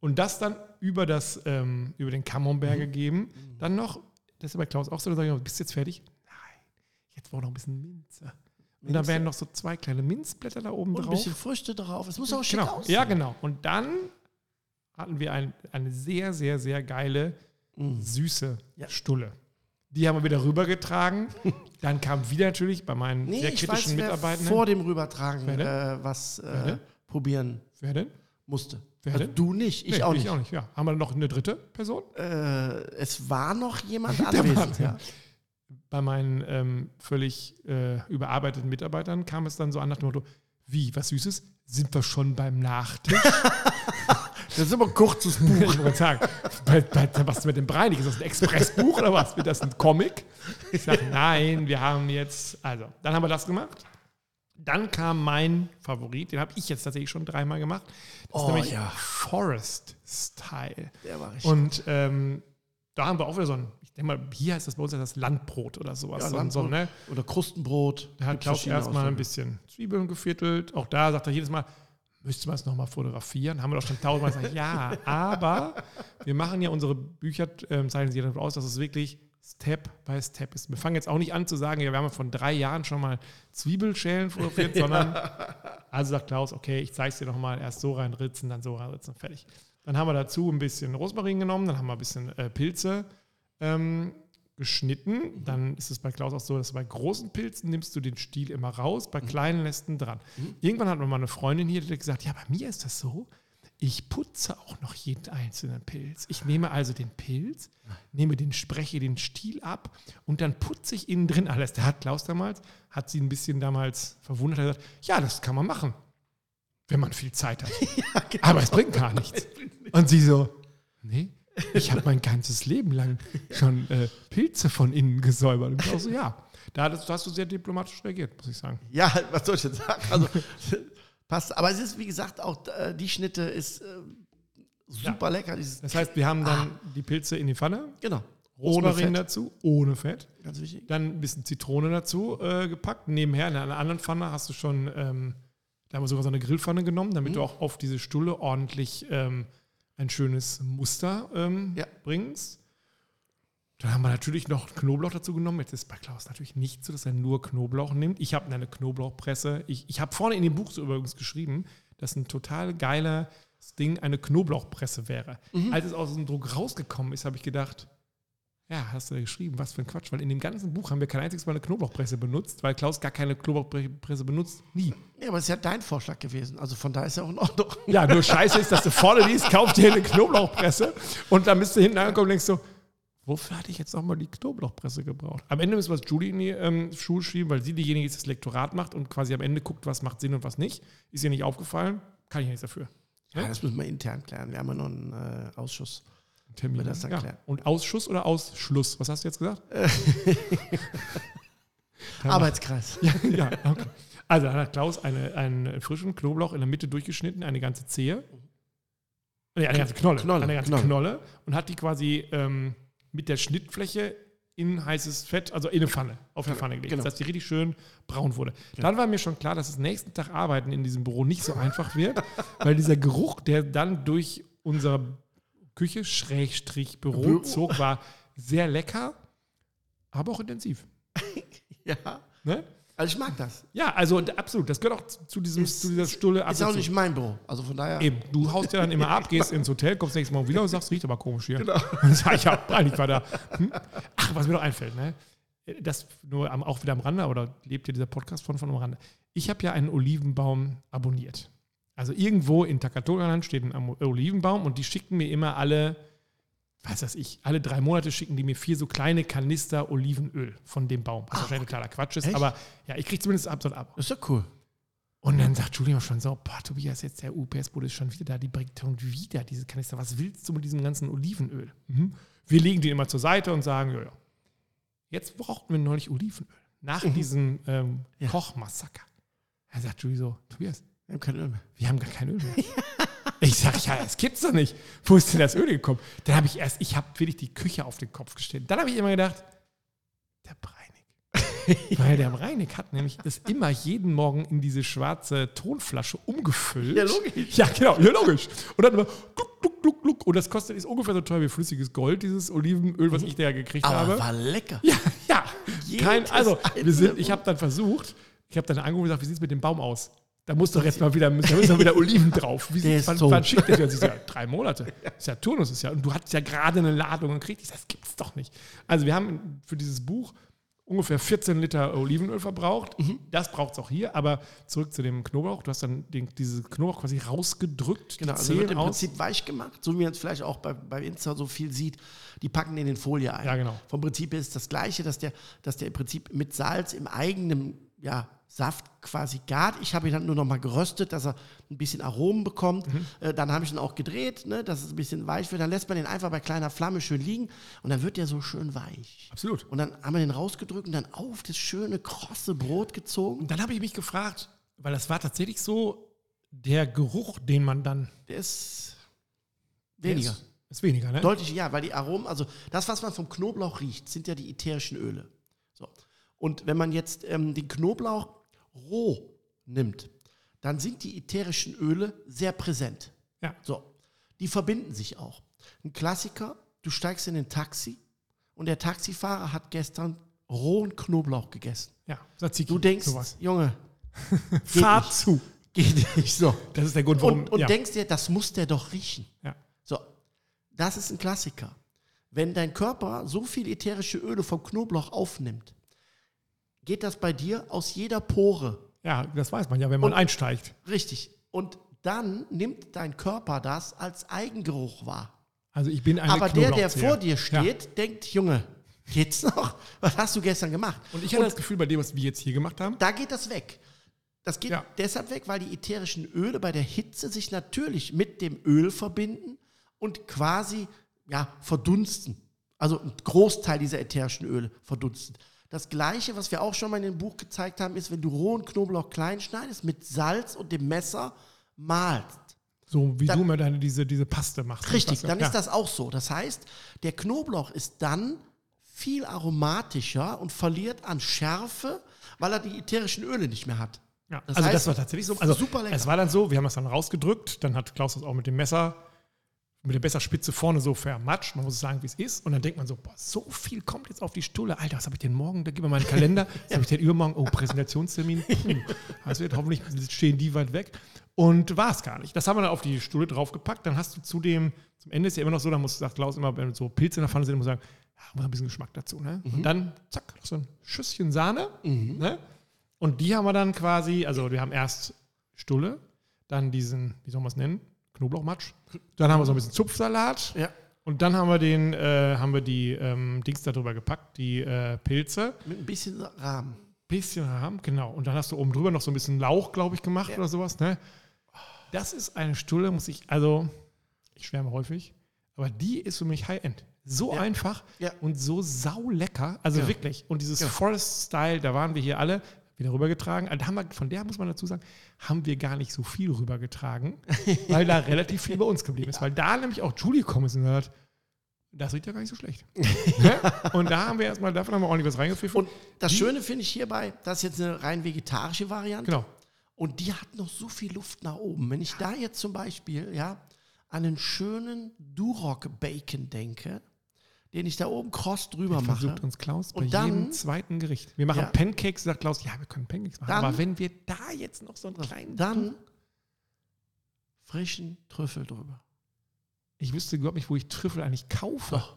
und das dann über, das, ähm, über den Mhm. Camembert gegeben. Dann noch, das ist bei Klaus auch so, dann sage ich bist du jetzt fertig? Nein, jetzt braucht noch ein bisschen Minze. Und dann Minze. werden noch so zwei kleine Minzblätter da oben Und ein drauf. bisschen Früchte drauf. Es muss auch schick Genau, aussehen. ja genau. Und dann hatten wir ein, eine sehr, sehr, sehr geile, süße Mhm. Ja. Stulle. Die haben wir wieder rübergetragen. Dann kam wieder natürlich bei meinen Nee, sehr ich kritischen weiß, wer Mitarbeitenden. vor dem Rübertragen äh, was äh, probieren Wer denn? musste. Wer also denn? du nicht, ich Nee, auch Ich nicht. auch nicht, ja. Haben wir noch eine dritte Person? Äh, es war noch jemand anwesend. Ja. Bei meinen ähm, völlig äh, überarbeiteten Mitarbeitern kam es dann so an nach dem Motto, wie, was Süßes? Sind wir schon beim Nachtisch? Das ist immer ein kurzes Buch. Ich wollte sagen, was ist mit dem Breinig? Ist das ein Expressbuch oder was? Wird das ein Comic? Ich sage, nein, wir haben jetzt, also, dann haben wir das gemacht. Dann kam mein Favorit, den habe ich jetzt tatsächlich schon dreimal gemacht. Das Oh, ist nämlich ja. Forest Style. Der war richtig. Und ähm, da haben wir auch wieder so ein, ich denke mal, hier heißt das bei uns ja das Landbrot oder sowas. Ja, so, ein- so, Landbrot. ne? Oder Krustenbrot. Da hat Klaus erstmal ein bisschen Zwiebeln geviertelt. Auch da sagt er jedes Mal, müsste man es nochmal fotografieren? Haben wir doch schon tausendmal gesagt, ja, aber wir machen ja unsere Bücher, ähm, zeichnen sie davon aus, dass es wirklich Step by Step ist. Wir fangen jetzt auch nicht an zu sagen, ja, wir haben ja von drei Jahren schon mal Zwiebelschälen fotografiert, sondern also sagt Klaus, okay, ich zeige es dir nochmal, erst so reinritzen, dann so reinritzen, fertig. Dann haben wir dazu ein bisschen Rosmarin genommen, dann haben wir ein bisschen äh, Pilze ähm, geschnitten. Dann ist es bei Klaus auch so, dass bei großen Pilzen nimmst du den Stiel immer raus, bei kleinen lässt ihn dran. Irgendwann hat mir mal eine Freundin hier gesagt, ja, bei mir ist das so, ich putze auch noch jeden einzelnen Pilz. Ich nehme also den Pilz, nehme den, spreche den Stiel ab und dann putze ich innen drin alles. Der hat Klaus damals, hat sie ein bisschen damals verwundert, hat gesagt, ja, das kann man machen, wenn man viel Zeit hat. Aber es bringt gar nichts. Und sie so, nee, ich habe mein ganzes Leben lang schon äh, Pilze von innen gesäubert. Und ich auch so, ja, da hattest- da hast du sehr diplomatisch reagiert, muss ich sagen. Ja, was soll ich jetzt sagen? Also, passt. Aber es ist, wie gesagt, auch äh, die Schnitte ist äh, super lecker. Dieses, Das heißt, wir haben dann die Pilze in die Pfanne, genau. Ohne Rosmarin dazu, ohne Fett. Ganz wichtig. Dann ein bisschen Zitrone dazu äh, gepackt. Nebenher in einer anderen Pfanne hast du schon, ähm, da haben wir sogar so eine Grillpfanne genommen, damit Mhm. du auch auf diese Stulle ordentlich ähm, ein schönes Muster ähm, Ja. bringst. Dann haben wir natürlich noch Knoblauch dazu genommen. Jetzt ist bei Klaus natürlich nicht so, dass er nur Knoblauch nimmt. Ich habe eine Knoblauchpresse. Ich, ich habe vorne in dem Buch so übrigens geschrieben, dass ein total geiler Ding eine Knoblauchpresse wäre. Mhm. Als es aus dem Druck rausgekommen ist, habe ich gedacht, ja, hast du da geschrieben, was für ein Quatsch, weil in dem ganzen Buch haben wir kein einziges Mal eine Knoblauchpresse benutzt, weil Klaus gar keine Knoblauchpresse benutzt, nie. Ja, aber es ist ja dein Vorschlag gewesen. Also von daher ist ja auch in Ordnung. Ja, nur scheiße ist, dass du vorne liest, kauf dir eine Knoblauchpresse und dann bist du hinten angekommen und denkst so, wofür hatte ich jetzt nochmal die Knoblauchpresse gebraucht? Am Ende müssen wir es Julie in die ähm, Schuhe schieben, weil sie diejenige ist, die das Lektorat macht und quasi am Ende guckt, was macht Sinn und was nicht. Ist ihr nicht aufgefallen, kann ich ja nichts dafür. Ja, das müssen wir intern klären. Wir haben ja noch einen äh, Ausschuss. Termin. Wird das ja. Und Ausschuss oder Ausschluss? Was hast du jetzt gesagt? Arbeitskreis. Ja, ja, okay. Also dann hat Klaus eine, einen frischen Knoblauch in der Mitte durchgeschnitten, eine ganze Zehe. Nee, eine ganze Knolle. Knolle, eine ganze Knolle. Knolle. Und hat die quasi ähm, mit der Schnittfläche in heißes Fett, also in eine Pfanne, auf eine Pfanne gelegt, genau. dass die richtig schön braun wurde. Dann war mir schon klar, dass das nächsten Tag Arbeiten in diesem Büro nicht so einfach wird, weil dieser Geruch, der dann durch unsere Küche, Schrägstrich Büro Büro. zog, war sehr lecker, aber auch intensiv. Ja. Ne? Also ich mag das. Ja, also absolut. Das gehört auch zu- diesem, Ist- zu dieser Stulle Ist auch nicht mein Büro. Also von daher. Eben, du haust ja dann immer ab, gehst ins Hotel, kommst nächstes Mal wieder und sagst, riecht aber komisch hier. Genau. Dann sag ich, ja, eigentlich war da. Hm? Ach, was mir noch einfällt, ne? Das nur am, auch wieder am Rande, oder lebt ja dieser Podcast von, von am Rande. Ich habe ja einen Olivenbaum abonniert. Also irgendwo in Takatoga-Land steht ein Olivenbaum und die schicken mir immer alle, was weiß ich, alle drei Monate schicken die mir vier so kleine Kanister Olivenöl von dem Baum. Was wahrscheinlich totaler Quatsch ist, Echt? aber ja, ich kriege zumindest ab. Das ist ja cool. Und dann sagt Julian schon so, boah, Tobias, jetzt der UPS-Bude ist schon wieder da, die bringt schon wieder diese Kanister. Was willst du mit diesem ganzen Olivenöl? Mhm. Wir legen die immer zur Seite und sagen, ja, ja. Jetzt brauchten wir neulich Olivenöl. Nach diesem ähm, Mhm. Ja. Kochmassaker. Er sagt Julie so, Tobias, Wir haben kein Öl mehr. wir haben gar kein Öl mehr. ich sage, ja, das gibt's doch nicht. Wo ist denn das Öl gekommen? Dann habe ich erst, ich habe wirklich die Küche auf den Kopf gestellt. Dann habe ich immer gedacht, der Breinig. Weil der Breinig hat nämlich das immer jeden Morgen in diese schwarze Tonflasche umgefüllt. Ja, logisch. Ja, genau, ja, logisch. Und dann immer gluck, gluck, gluck, gluck. Und das kostet, ist ungefähr so teuer wie flüssiges Gold, dieses Olivenöl, was ich da gekriegt Aber habe. war lecker. Ja, ja. Kein, also, wir sind, ich habe dann versucht, ich habe dann angerufen und gesagt, wie sieht es mit dem Baum aus? Da muss doch jetzt mal wieder, da müssen doch wieder Oliven drauf. Wie Der ist wann, tot. wann schickt der? Und so, ja, drei Monate. Ist ja Turnus, ist ja. Und du hattest ja gerade eine Ladung gekriegt. Ich sag, das gibt's doch nicht. Also, wir haben für dieses Buch ungefähr 14 Liter Olivenöl verbraucht. Mhm. Das braucht es auch hier. Aber zurück zu dem Knoblauch. Du hast dann den, diese Knoblauch quasi rausgedrückt. Genau, also wird im aus. Prinzip weich gemacht, so wie man es vielleicht auch bei, bei Insta so viel sieht. Die packen den in Folie ein. Ja, genau. Vom Prinzip ist das Gleiche, dass der, dass der im Prinzip mit Salz im eigenen ja, Saft quasi gart. Ich habe ihn dann nur noch mal geröstet, dass er ein bisschen Aromen bekommt. Mhm. Äh, dann habe ich ihn auch gedreht, ne, dass es ein bisschen weich wird. Dann lässt man den einfach bei kleiner Flamme schön liegen und dann wird der so schön weich. Absolut. Und dann haben wir den rausgedrückt und dann auf das schöne, krosse Brot gezogen. Und dann habe ich mich gefragt, weil das war tatsächlich so, der Geruch, den man dann Der ist Der weniger. ist, Ist weniger, ne? Deutlich, ja, weil die Aromen, also das, was man vom Knoblauch riecht, sind ja die ätherischen Öle. So. Und wenn man jetzt ähm, den Knoblauch roh nimmt, dann sind die ätherischen Öle sehr präsent. Ja. So. Die verbinden sich auch. Ein Klassiker, du steigst in ein Taxi und der Taxifahrer hat gestern rohen Knoblauch gegessen. Ja, Tzatziki. Du denkst, sowas. Junge, Fahrt nicht. zu. geht nicht so. Das ist der Grund, warum. Und, und ja. denkst dir, das muss der doch riechen. ja. So, das ist ein Klassiker. Wenn dein Körper so viel ätherische Öle vom Knoblauch aufnimmt, geht das bei dir aus jeder Pore. ja, das weiß man ja, wenn man Und- einsteigt. Richtig. Und dann nimmt dein Körper das als Eigengeruch wahr. Also ich bin eine Aber der, der vor dir steht, denkt, Junge, geht's noch? Was hast du gestern gemacht? Und ich hatte das Gefühl, bei dem, was wir jetzt hier gemacht haben, Da geht das weg. Das geht Ja. deshalb weg, weil die ätherischen Öle bei der Hitze sich natürlich mit dem Öl verbinden und quasi ja, verdunsten. Also ein Großteil dieser ätherischen Öle verdunsten. Das gleiche, was wir auch schon mal in dem Buch gezeigt haben, ist, wenn du rohen Knoblauch klein schneidest, mit Salz und dem Messer malst. so wie Dann- du mir deine, diese, diese Paste machst. Richtig, dann ja. ist das auch so. Das heißt, der Knoblauch ist dann viel aromatischer und verliert an Schärfe, weil er die ätherischen Öle nicht mehr hat. Ja, Das also heißt, das war tatsächlich so. Also super lecker. Es war dann so, wir haben das dann rausgedrückt, dann hat Klaus das auch mit dem Messer, mit der Messerspitze vorne so vermatscht. Man muss sagen, wie es ist. Und dann denkt man so, boah, so viel kommt jetzt auf die Stulle. Alter, was habe ich denn morgen? Da gib mir meinen Kalender. Was habe ich denn übermorgen? Oh, Präsentationstermin. Das wird hoffentlich stehen die weit weg. Und war es gar nicht. Das haben wir dann auf die Stulle draufgepackt. Dann hast du zudem, zum Ende ist ja immer noch so, da muss, sagt Klaus immer, wenn so Pilze in der Pfanne sind, muss man sagen, ja, muss ein bisschen Geschmack dazu. Ne? Und dann, zack, noch so ein Schüsschen Sahne. Ne? Und die haben wir dann quasi, also wir haben erst Stulle, dann diesen, wie soll man es nennen? Knoblauchmatsch. Dann haben wir so ein bisschen Zupfsalat. Ja. Und dann haben wir den, äh, haben wir die ähm, Dings da drüber gepackt, die äh, Pilze. Mit ein bisschen Rahmen. Bisschen Rahm, genau. Und dann hast du oben drüber noch so ein bisschen Lauch, glaube ich, gemacht Ja. oder sowas. Ne? Das ist eine Stulle, muss ich, also, ich schwärme häufig, aber die ist für mich High-End. So Ja. einfach Ja. und so saulecker. Also wirklich. Und dieses Ja. Forest-Style, da waren wir hier alle wieder rübergetragen. Also wir, von der muss man dazu sagen, haben wir gar nicht so viel rübergetragen, weil da relativ viel bei uns geblieben ist. Weil da nämlich auch Julie gekommen ist und gesagt, das riecht ja gar nicht so schlecht. Ne? und da haben wir erstmal, davon haben wir ordentlich was reingepfiffen. Und das Schöne finde ich hierbei, das ist jetzt eine rein vegetarische Variante. genau. Und die hat noch so viel Luft nach oben. Wenn ich da jetzt zum Beispiel ja, an einen schönen Duroc-Bacon denke, den ich da oben kross drüber mache, versucht uns Klaus bei Und dann- jedem zweiten Gericht. Wir machen Ja. Pancakes, sagt Klaus, ja, wir können Pancakes machen. Dann- aber wenn wir da jetzt noch so einen kleinen. dann frischen Trüffel drüber. Ich wüsste überhaupt nicht, wo ich Trüffel eigentlich kaufe. Doch.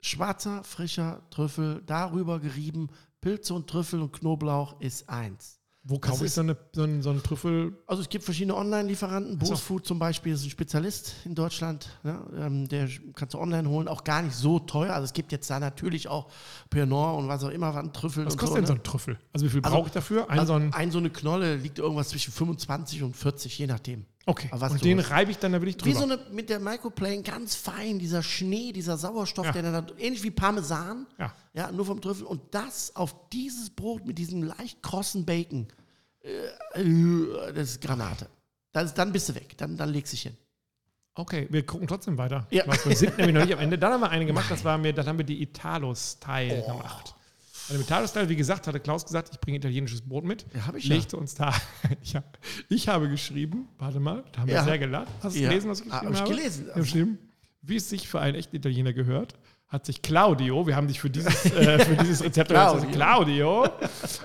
Schwarzer, frischer Trüffel, darüber gerieben, Pilze und Trüffel und Knoblauch ist eins. Wo kaufe ich so, eine, so, einen, so einen Trüffel? Also es gibt verschiedene Online-Lieferanten. Ach so. Bose Food zum Beispiel ist ein Spezialist in Deutschland. Ne? Ähm, der kannst du online holen, auch gar nicht so teuer. Also es gibt jetzt da natürlich auch Pernod und was auch immer an Trüffeln Was kostet so. denn so ne? ein Trüffel? Also wie viel Also- brauche ich dafür? Ein, also so ein, ein so eine Knolle liegt irgendwas zwischen 25 und 40, je nachdem. Okay. Und den reibe ich dann, da will ich Wie drüber. so eine mit der Microplane ganz fein, dieser Schnee, dieser Sauerstoff, Ja. der dann da, ähnlich wie Parmesan, Ja. ja, nur vom Trüffel. Und das auf dieses Brot mit diesem leicht krossen Bacon, äh, äh, das ist Granate. Das, dann bist du weg, dann, dann legst du dich hin. Okay, wir gucken trotzdem weiter. Ja. Wir sind nämlich noch nicht am Ende. Dann haben wir eine gemacht, das war mir, dann haben wir die Italo-Style Oh. gemacht. Dem Italo-Style, wie gesagt, hatte Klaus gesagt, ich bringe italienisches Brot mit. Ja, hab ich ja. Legte uns da. Ich, hab, ich habe geschrieben, warte mal, da haben wir Ja. sehr gelacht. Hast du Ja. gelesen, was ich Ah, geschrieben hab ich habe? gelesen. Ich habe geschrieben, wie es sich für einen echten Italiener gehört, hat sich Claudio, wir haben dich für dieses, äh, für dieses Rezept Claudio. Claudio,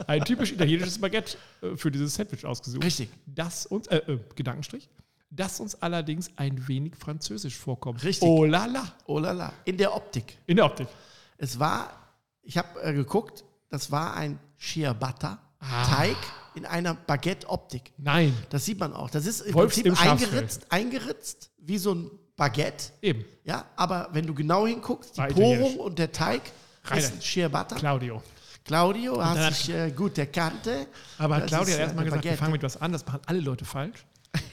ein typisch italienisches Baguette äh, für dieses Sandwich ausgesucht. Richtig. Das uns, äh, äh, Gedankenstrich, das uns allerdings ein wenig französisch vorkommt. Richtig. Oh la la. Oh la la. In der Optik. In der Optik. Es war, ich habe äh, geguckt, das war ein Ciabatta Ah. Teig in einer Baguette-Optik. Nein, Das sieht man auch. Das ist im Wolfs im Prinzip Schafsfell. eingeritzt, eingeritzt, wie so ein Baguette. eben. Ja, aber wenn du genau hinguckst, die War Porung und der Teig Reiner. ist ein Ciabatta. Claudio. Claudio hat hat- sich äh, gut erkannte. Aber Das Claudia ist, hat äh, erstmal gesagt, wir fangen mit was an, das machen alle Leute falsch.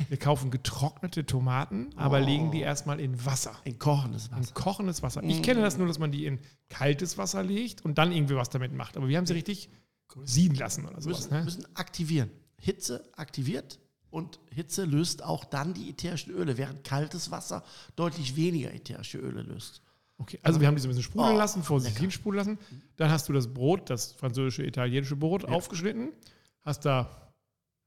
Wir kaufen getrocknete Tomaten, aber Oh. legen die erstmal in Wasser. Ein kochendes In Wasser. kochendes Wasser. Mm. Ich kenne das nur, dass man die in kaltes Wasser legt und dann irgendwie was damit macht. Aber wir haben sie richtig sieden lassen oder sowas. Müssen, Ne? müssen aktivieren. Hitze aktiviert. Und Hitze löst auch dann die ätherischen Öle, während kaltes Wasser deutlich weniger ätherische Öle löst. Okay, also wir haben diese ein bisschen sprudeln Oh, lassen, vor sich hin sprudeln lassen. Dann hast du das Brot, das französische, italienische Brot, aufgeschnitten. Hast da,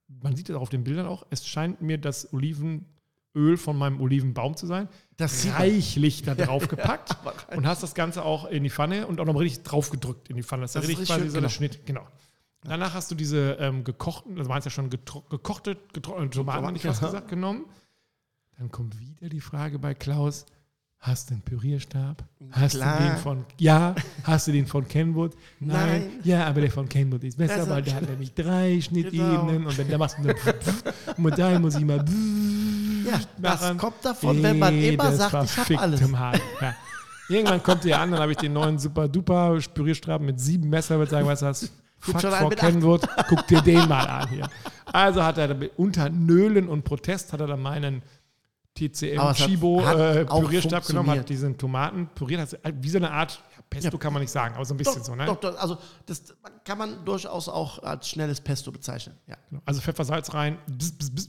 man sieht das auf den Bildern auch, es scheint mir das Olivenöl von meinem Olivenbaum zu sein. Das reichlich da drauf gepackt und hast das Ganze auch in die Pfanne und auch noch richtig drauf gedrückt in die Pfanne. Das ist ja Das ist richtig quasi schön, so der genau. Schnitt, genau. Danach hast du diese ähm, gekochten, das waren ja schon gekochte, getrocknete Tomaten, hätte ich Ja. gesagt, genommen. Dann kommt wieder die Frage bei Klaus, hast du einen Pürierstab? Hast Klar. du den von, ja, hast du den von Kenwood? Nein. Nein. Ja, aber der von Kenwood ist besser, Besser. weil der hat nämlich drei Schnittebenen Genau. und wenn der machst du dann und da muss ich mal Ja, das machen. kommt davon, wenn man immer sagt, ich habe verfickte alles. Mal. Ja. Irgendwann kommt der an, dann habe ich den neuen super duper Pürierstraben mit sieben Messer, würde sagen, was das? Fuck acht. Kenwood, guck dir den mal an hier. Also hat er unter Nölen und Protest hat er dann meinen TCM Aber es hat- Chibo hat äh, Pürierstab genommen, hat diesen Tomaten püriert, hat wie so eine Art ja, Pesto Ja. kann man nicht sagen, aber so ein bisschen Doch, so, ne? doch, doch, also das kann man durchaus auch als schnelles Pesto bezeichnen. Ja. Genau. Also Pfeffer, Salz rein,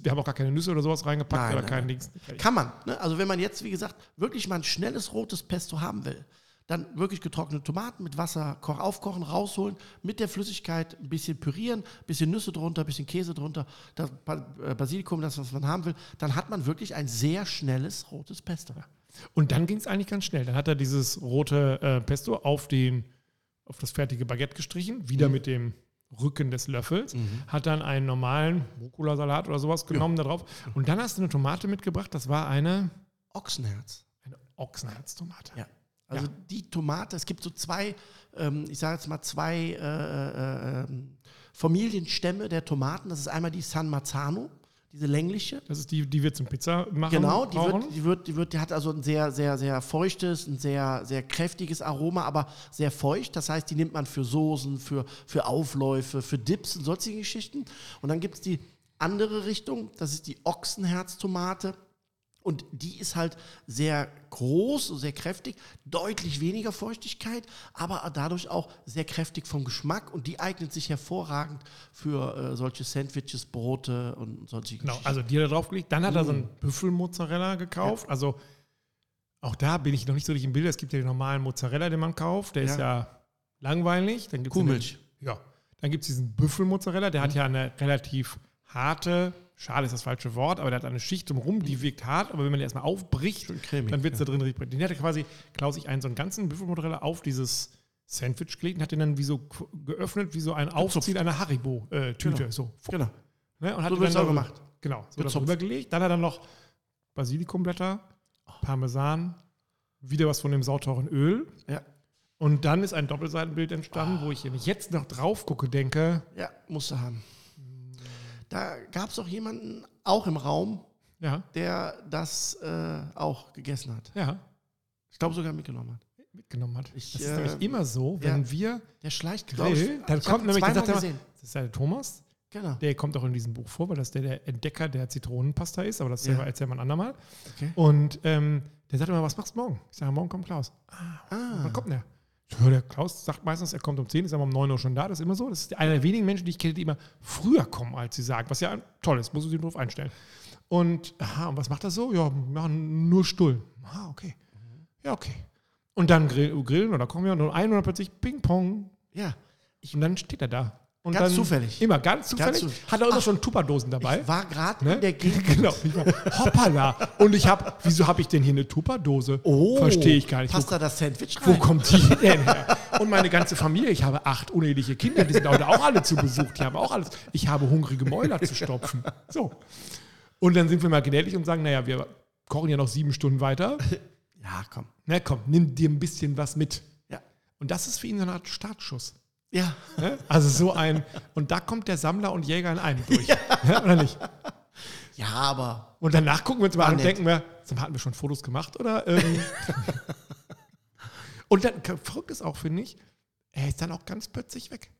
wir haben auch gar keine Nüsse oder sowas reingepackt Nein, oder nein, kein. Dings. Kann man. Ne? Also wenn man jetzt, wie gesagt, wirklich mal ein schnelles rotes Pesto haben will, dann wirklich getrocknete Tomaten mit Wasser koch, aufkochen, rausholen, mit der Flüssigkeit ein bisschen pürieren, ein bisschen Nüsse drunter, ein bisschen Käse drunter, das äh, Basilikum, das, was man haben will, dann hat man wirklich ein sehr schnelles rotes Pesto. Und dann ging es eigentlich ganz schnell. Dann hat er dieses rote äh, Pesto auf, den, auf das fertige Baguette gestrichen, Mhm. wieder mit dem Rücken des Löffels, hat dann einen normalen Rucola-Salat oder sowas genommen da drauf. Und dann hast du eine Tomate mitgebracht, das war eine, Ochsenherz. eine Ochsenherztomate. Ja. Also Ja. die Tomate, es gibt so zwei, ähm, ich sage jetzt mal zwei äh, äh, ähm, Familienstämme der Tomaten. Das ist einmal die San Marzano, diese längliche. Das ist die, die wir zum Pizza machen. Genau, die brauchen. wird, die wird, die wird, die hat also ein sehr, sehr, sehr feuchtes, ein sehr, sehr kräftiges Aroma, aber sehr feucht. Das heißt, die nimmt man für Soßen, für, für Aufläufe, für Dips und sonstige Geschichten. Und dann gibt es die andere Richtung, das ist die Ochsenherztomate. Und die ist halt sehr groß, sehr kräftig, deutlich weniger Feuchtigkeit, aber dadurch auch sehr kräftig vom Geschmack. Und die eignet sich hervorragend für äh, solche Sandwiches, Brote und solche Genau, also die hat er draufgelegt. Dann hat er so Mm. einen Büffelmozzarella gekauft. Also auch da bin ich noch nicht so richtig im Bild. Es gibt ja den normalen Mozzarella, den man kauft. Der ist ja langweilig. Dann gibt's Kuhmilch. Den, ja. Dann gibt es diesen Büffelmozzarella. Der hat ja eine relativ harte, schade ist das falsche Wort, aber der hat eine Schicht drumherum, die wirkt hart. Aber wenn man die erstmal aufbricht, cremig, dann wird es da drin richtig. Den hat er quasi, Klaus, ich einen so einen ganzen Büffelmozzarella auf dieses Sandwich gelegt und hat den dann wie so geöffnet, wie so ein Aufziehen einer Haribo-Tüte. Genau. So. Genau. Ne? Und hat So dann auch gemacht. Genau, so darüber gelegt. Dann hat er noch Basilikumblätter, Parmesan, wieder was von dem sauteuren Öl. Ja. Und dann ist ein Doppelseitenbild entstanden, wo ich, wenn ich jetzt noch drauf gucke, denke, Ja, musst du haben. Da gab es auch jemanden, auch im Raum, ja, der das äh, auch gegessen hat. ja, Ich glaube sogar mitgenommen hat. mitgenommen hat. Ich, das ist äh, nämlich immer so, wenn ja. wir Der schleicht, grillen, dann kommt nämlich, dann zweimal sagt mal, gesehen. das ist ja der Thomas, Genau. der kommt auch in diesem Buch vor, weil das der, der Entdecker der Zitronenpasta ist, aber das Ja. wir ein andermal. Okay. Und ähm, der sagt immer, was machst du morgen? Ich sage, morgen kommt Klaus. Ah, Wann kommt der? Ich höre, der Klaus sagt meistens, er kommt um 10, ist aber um 9 Uhr schon da. Das ist immer so. Das ist einer der wenigen Menschen, die ich kenne, die immer früher kommen, als sie sagen. Was ja toll ist, muss man sich drauf einstellen. Und, aha, und was macht er so? Ja, machen nur Stull. Ah, okay. Ja, okay. Und dann grill, grillen oder kochen wir und um 1 Uhr plötzlich Ping-Pong. ja. Und dann steht er da. Und Ganz zufällig. Immer ganz zufällig. zufällig. Hat er immer schon Tupperdosen dabei. Ich war gerade Ne? in der Gegend. Genau. War, hoppala. Und ich habe, wieso habe ich denn hier eine Tupperdose? Verstehe ich gar nicht. Wo Passt da das Sandwich wo rein? kommt die denn her? Und meine ganze Familie, ich habe acht uneheliche Kinder, die sind heute auch alle zu Besuch, die haben auch alles. Ich habe hungrige Mäuler zu stopfen. So. Und dann sind wir mal gnädig und sagen, naja, wir kochen ja noch sieben Stunden weiter. Ja, komm. Na komm, nimm dir ein bisschen was mit. Ja. Und das ist für ihn so eine Art Startschuss. Ja. Ne? Also so ein, und da kommt der Sammler und Jäger in einem durch. Ja. Oder nicht? Ja, aber. Und danach gucken wir uns mal an und nett. denken wir, hatten wir schon Fotos gemacht? Oder? Ähm, und dann verrückt ist auch, finde ich, er ist dann auch ganz plötzlich weg.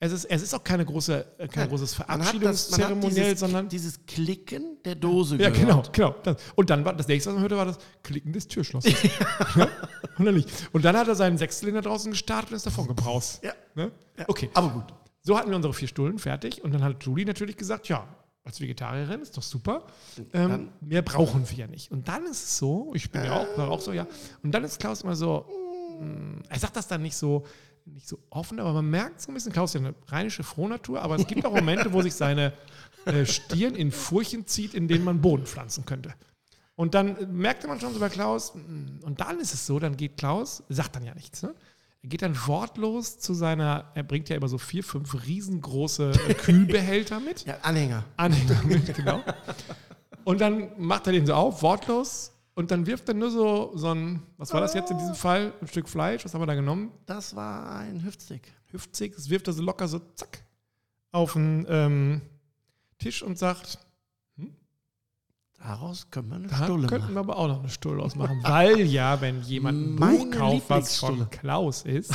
Es ist, es ist auch keine große, äh, kein Ja, großes Verabschiedungszeremoniell, dieses, sondern. dieses Klicken der Dose Ja, gehört. genau, genau. Und dann war das nächste, was man hörte, war das Klicken des Türschlosses. Ja? Oder nicht? Und dann hat er seinen Sechszylinder draußen gestartet und ist davon gebraust. Ja. Ne? Ja. Okay. Aber gut. So hatten wir unsere vier Stunden fertig und dann hat Julie natürlich gesagt, ja, als Vegetarierin, ist doch super. Ähm, mehr brauchen wir ja nicht. Und dann ist es so, ich bin ja auch, war auch so, ja. Und dann ist Klaus immer so, mm, er sagt das dann nicht so, nicht so offen, aber man merkt so ein bisschen, Klaus ist ja eine rheinische Frohnatur, aber es gibt auch Momente, wo sich seine äh, Stirn in Furchen zieht, in denen man Boden pflanzen könnte. Und dann merkte man schon so bei Klaus, mm, und dann ist es so, dann geht Klaus, sagt dann ja nichts, ne? Er geht dann wortlos zu seiner, er bringt ja immer so vier, fünf riesengroße äh, Kühlbehälter mit. Ja, Anhänger. Anhänger mit, genau. Und dann macht er den so auf, wortlos, und dann wirft er nur so, so ein, was war das jetzt in diesem Fall? Ein Stück Fleisch, was haben wir da genommen? Das war ein Hüftstick. Hüftstick, das wirft er so locker so zack auf den ähm, Tisch und sagt, Daraus können wir eine da Stulle könnten machen. wir aber auch noch eine Stulle ausmachen. Weil ja, wenn jemand ein Buch kauft, was von. Klaus ist,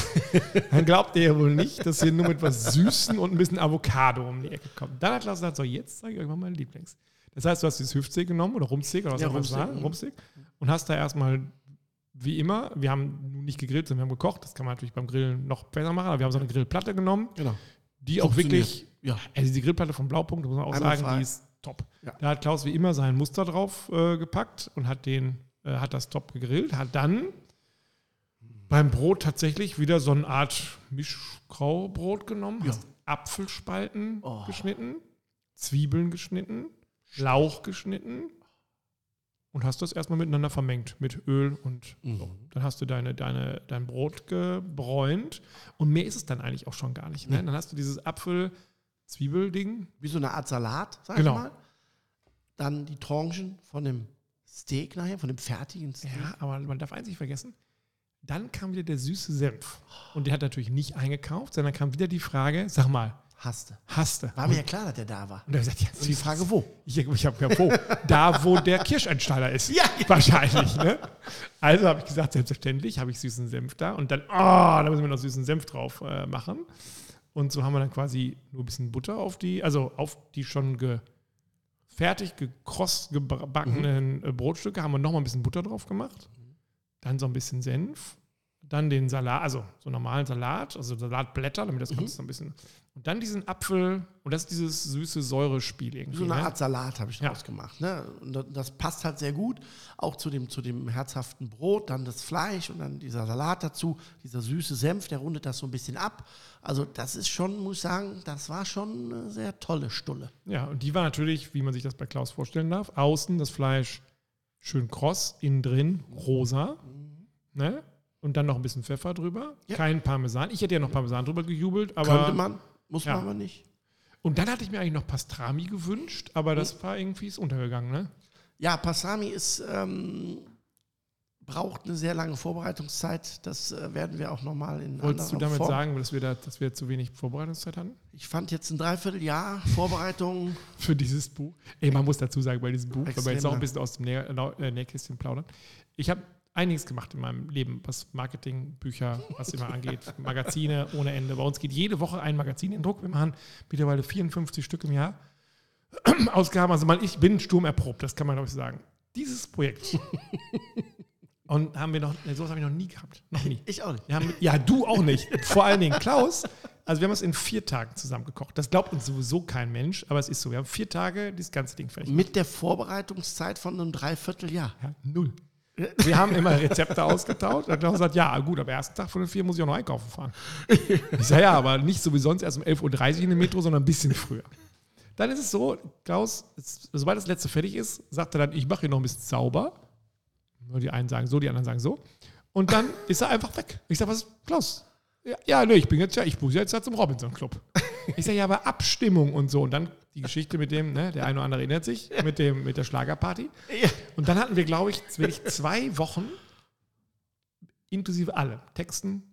dann glaubt er ja wohl nicht, dass hier nur mit was Süßen und ein bisschen Avocado um die Ecke kommt. Dann hat Klaus gesagt, so jetzt zeige ich euch mal meinen Lieblings. Das heißt, du hast dieses Hüftsteak genommen oder Rumsteak oder was Ja, auch immer Rumpsteak, mhm. Und hast da erstmal, wie immer, wir haben nun nicht gegrillt, sondern wir haben gekocht. Das kann man natürlich beim Grillen noch besser machen, aber wir haben so eine Grillplatte genommen, Genau. die auch wirklich Ja. also die Grillplatte vom Blaupunkt, muss man auch Einmal sagen, frei. die ist top. Ja. Da hat Klaus wie immer sein Muster drauf äh, gepackt und hat den, äh, hat das top gegrillt, hat dann beim Brot tatsächlich wieder so eine Art Mischgraubrot genommen, Ja. hast Apfelspalten Oh. geschnitten, Zwiebeln geschnitten, Lauch geschnitten und hast das erstmal miteinander vermengt mit Öl und so. Mhm. Dann hast du deine, deine, dein Brot gebräunt und mehr ist es dann eigentlich auch schon gar nicht. Ne? Dann hast du dieses Apfel-Zwiebel-Ding. Wie so eine Art Salat, sag Genau. ich mal. Dann die Tranchen von dem Steak nachher, von dem fertigen Steak. Ja, aber man darf eins nicht vergessen. Dann kam wieder der süße Senf. Und der hat natürlich nicht eingekauft, sondern kam wieder die Frage, sag mal, Hasste. hast du? War mir ja klar, dass der da war. Und er gesagt, ja, Und die Frage, wo? Ich, ich habe ja wo? da, wo der Kirscheinsteiler ist. Ja. Wahrscheinlich, ne? Also habe ich gesagt, selbstverständlich habe ich süßen Senf da. Und dann, oh, da müssen wir noch süßen Senf drauf äh, machen. Und so haben wir dann quasi nur ein bisschen Butter auf die, also auf die schon ge, fertig gekross gebackenen äh, Brotstücke haben wir nochmal ein bisschen Butter drauf gemacht. Dann so ein bisschen Senf. Dann den Salat, also so normalen Salat, also Salatblätter, damit das Ganze so ein bisschen. Und dann diesen Apfel, und das ist dieses süße Säurespiel irgendwie. So eine ne? Art Salat habe ich Ja. draus gemacht. Ne? Und das- passt halt sehr gut. Auch zu dem, zu dem herzhaften Brot, dann das Fleisch und dann dieser Salat dazu. Dieser süße Senf, der rundet das so ein bisschen ab. Also, das ist schon, muss ich sagen, das war schon eine sehr tolle Stulle. Ja, und die war natürlich, wie man sich das bei Klaus vorstellen darf, außen das Fleisch schön kross, innen drin rosa. Ne? Und dann noch ein bisschen Pfeffer drüber. Ja. Kein Parmesan. Ich hätte ja noch Parmesan drüber gejubelt, aber. Könnte man, muss Ja. man aber nicht. Und dann hatte ich mir eigentlich noch Pastrami gewünscht, aber das war irgendwie ist untergegangen, ne? Ja, Passami ist, ähm, braucht eine sehr lange Vorbereitungszeit. Das äh, werden wir auch nochmal in Wolltest du damit Form. sagen, dass wir, da, dass wir zu wenig Vorbereitungszeit hatten Ich fand jetzt ein Dreivierteljahr Vorbereitung. für dieses Buch? Ey, man muss dazu sagen, bei diesem Buch, wenn wir jetzt auch ein lang. bisschen aus dem Näh äh, Nähkästchen plaudern. Ich habe einiges gemacht in meinem Leben, was Marketing, Bücher, was immer angeht, Magazine ohne Ende. Bei uns geht jede Woche ein Magazin in Druck. Wir machen mittlerweile 54 Stück im Jahr. Ausgaben, also man, ich bin sturmerprobt, das kann man glaube ich sagen. Dieses Projekt. Und haben wir noch, ne, sowas habe ich noch nie gehabt. Noch nie. Ich auch nicht. Haben, ja, du auch nicht. Vor allen Dingen Klaus. Also wir haben es in vier Tagen zusammen gekocht. Das glaubt uns sowieso kein Mensch, aber es ist so. Wir haben vier Tage dieses ganze Ding fertig. Mit der Vorbereitungszeit von einem Dreivierteljahr. Ja, null. Wir haben immer Rezepte ausgetauscht. Und Klaus sagt, ja, gut, aber ersten Tag von den vier muss ich auch noch einkaufen fahren. Ich sage, ja, aber nicht so wie sonst erst um 11.30 Uhr in der Metro, sondern ein bisschen früher. Dann ist es so, Klaus, sobald das letzte fertig ist, sagt er dann, ich mache hier noch ein bisschen sauber. Die einen sagen so, die anderen sagen so. Und dann ist er einfach weg. Ich sage, was ist Klaus? Ja, ja, nee, ich bin jetzt ja, ich muss jetzt ja zum Robinson Club. Ich sage, ja, aber Abstimmung und so. Und dann die Geschichte mit dem, ne, der eine oder andere erinnert sich, mit, dem, mit der Schlagerparty. Ja. Und dann hatten wir, glaube ich, wirklich zwei Wochen inklusive allem. Texten,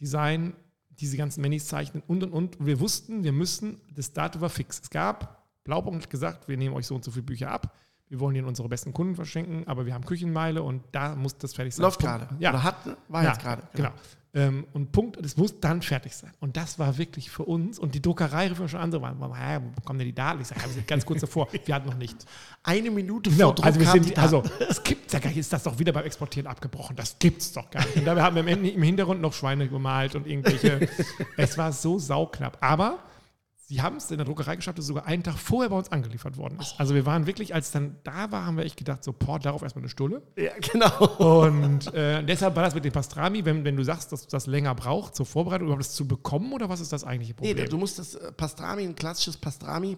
Design, diese ganzen Manis zeichnen und und und. Wir wussten, wir müssen, das Datum war fix. Es gab, Blaupunkt hat gesagt, wir nehmen euch so und so viele Bücher ab. Wir wollen die an unsere besten Kunden verschenken, aber wir haben Küchenmeile und da muss das fertig sein. Läuft gerade. Ja, Oder hat, war ja, jetzt gerade. Genau. Ähm, und Punkt, das muss dann fertig sein. Und das war wirklich für uns. Und die Druckerei rief mir schon an, so, waren, wo bekommen denn die Daten? Ich sage, ja, ganz kurz davor. Wir hatten noch nicht. Eine Minute Genau, vor Druck also wir sind, also es gibt ja gar nicht, ist das doch wieder beim Exportieren abgebrochen. Das gibt's doch gar nicht. Und dabei haben wir im, Ende- im Hintergrund noch Schweine gemalt und irgendwelche. es war so sauknapp. Aber Sie haben es in der Druckerei geschafft, dass es sogar einen Tag vorher bei uns angeliefert worden ist. Also wir waren wirklich, als es dann da war, haben wir echt gedacht, so, boah, darauf erstmal eine Stulle. Ja, genau. Und äh, deshalb war das mit dem Pastrami, wenn, wenn du sagst, dass das länger braucht zur Vorbereitung, überhaupt das zu bekommen oder was ist das eigentliche Nee, Problem? du musst das äh, Pastrami, ein klassisches Pastrami,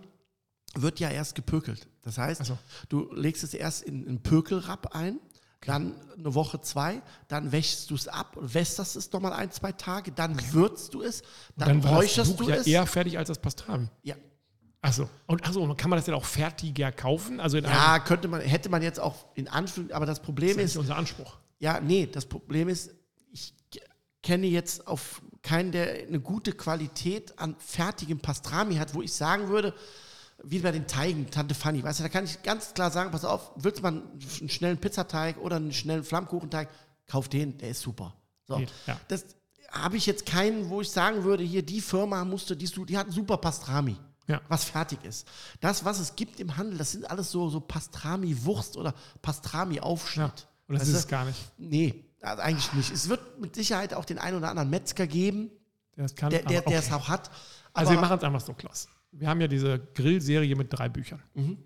wird ja erst gepökelt. Das heißt, so. du legst es erst in einen Pökelrapp ein, dann eine Woche, zwei, dann wäschst du es ab, wässerst es nochmal ein, zwei Tage, dann würzt du es, dann, dann war das räucherst du ja es. eher fertig als das Pastrami. ja. Achso. Und achso, und kann man das denn auch fertiger kaufen? Also in ja, könnte man, hätte man jetzt auch in Anführungszeichen, aber das Problem das ist ist, unser Anspruch. Ja, nee, das Problem ist, ich kenne jetzt auf keinen, der eine gute Qualität an fertigem Pastrami hat, wo ich sagen würde, wie bei den Teigen, Tante Fanny, weißt du, da kann ich ganz klar sagen, pass auf, willst du mal einen schnellen Pizzateig oder einen schnellen Flammkuchenteig, kauf den, der ist super. So, ja. das habe ich jetzt keinen, wo ich sagen würde, hier, die Firma musste, die, die hat einen super Pastrami. Ja. Was fertig ist. Das, was es gibt im Handel, das sind alles so, so Pastrami-Wurst oder Pastrami-Aufschnitt. Ja. Und das Weißt ist es gar nicht. Nee, also eigentlich nicht. Es wird mit Sicherheit auch den einen oder anderen Metzger geben, Das kann, der, der, der okay. es auch hat. Also Aber- wir machen es einfach so, Klaus. Wir haben ja diese Grillserie mit drei Büchern. Mhm.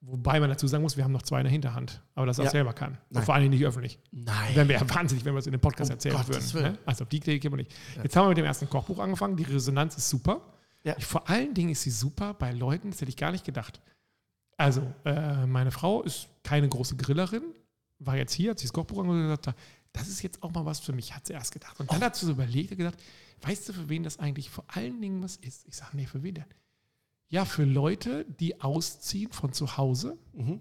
Wobei man dazu sagen muss, wir haben noch zwei in der Hinterhand. Aber das Ja. wir keinen. Und vor allem nicht öffentlich. Nein. Wären wir ja wahnsinnig, wenn wir es in dem Podcast Um erzählen Gottes würden. Ne? Also auf die Idee kämen wir nicht. Jetzt haben wir mit dem ersten Kochbuch angefangen. Die Resonanz ist super. Ja. Ich, vor allen Dingen ist sie super bei Leuten, das hätte ich gar nicht gedacht. Also, äh, meine Frau ist keine große Grillerin, war jetzt hier, hat sich das Kochbuch angeguckt und gesagt, das ist jetzt auch mal was für mich, hat sie erst gedacht. Und dann hat sie so überlegt und gedacht, weißt du, für wen das eigentlich vor allen Dingen was ist? Ich sage, nee, für wen denn? Ja, für Leute, die ausziehen von zu Hause Mhm.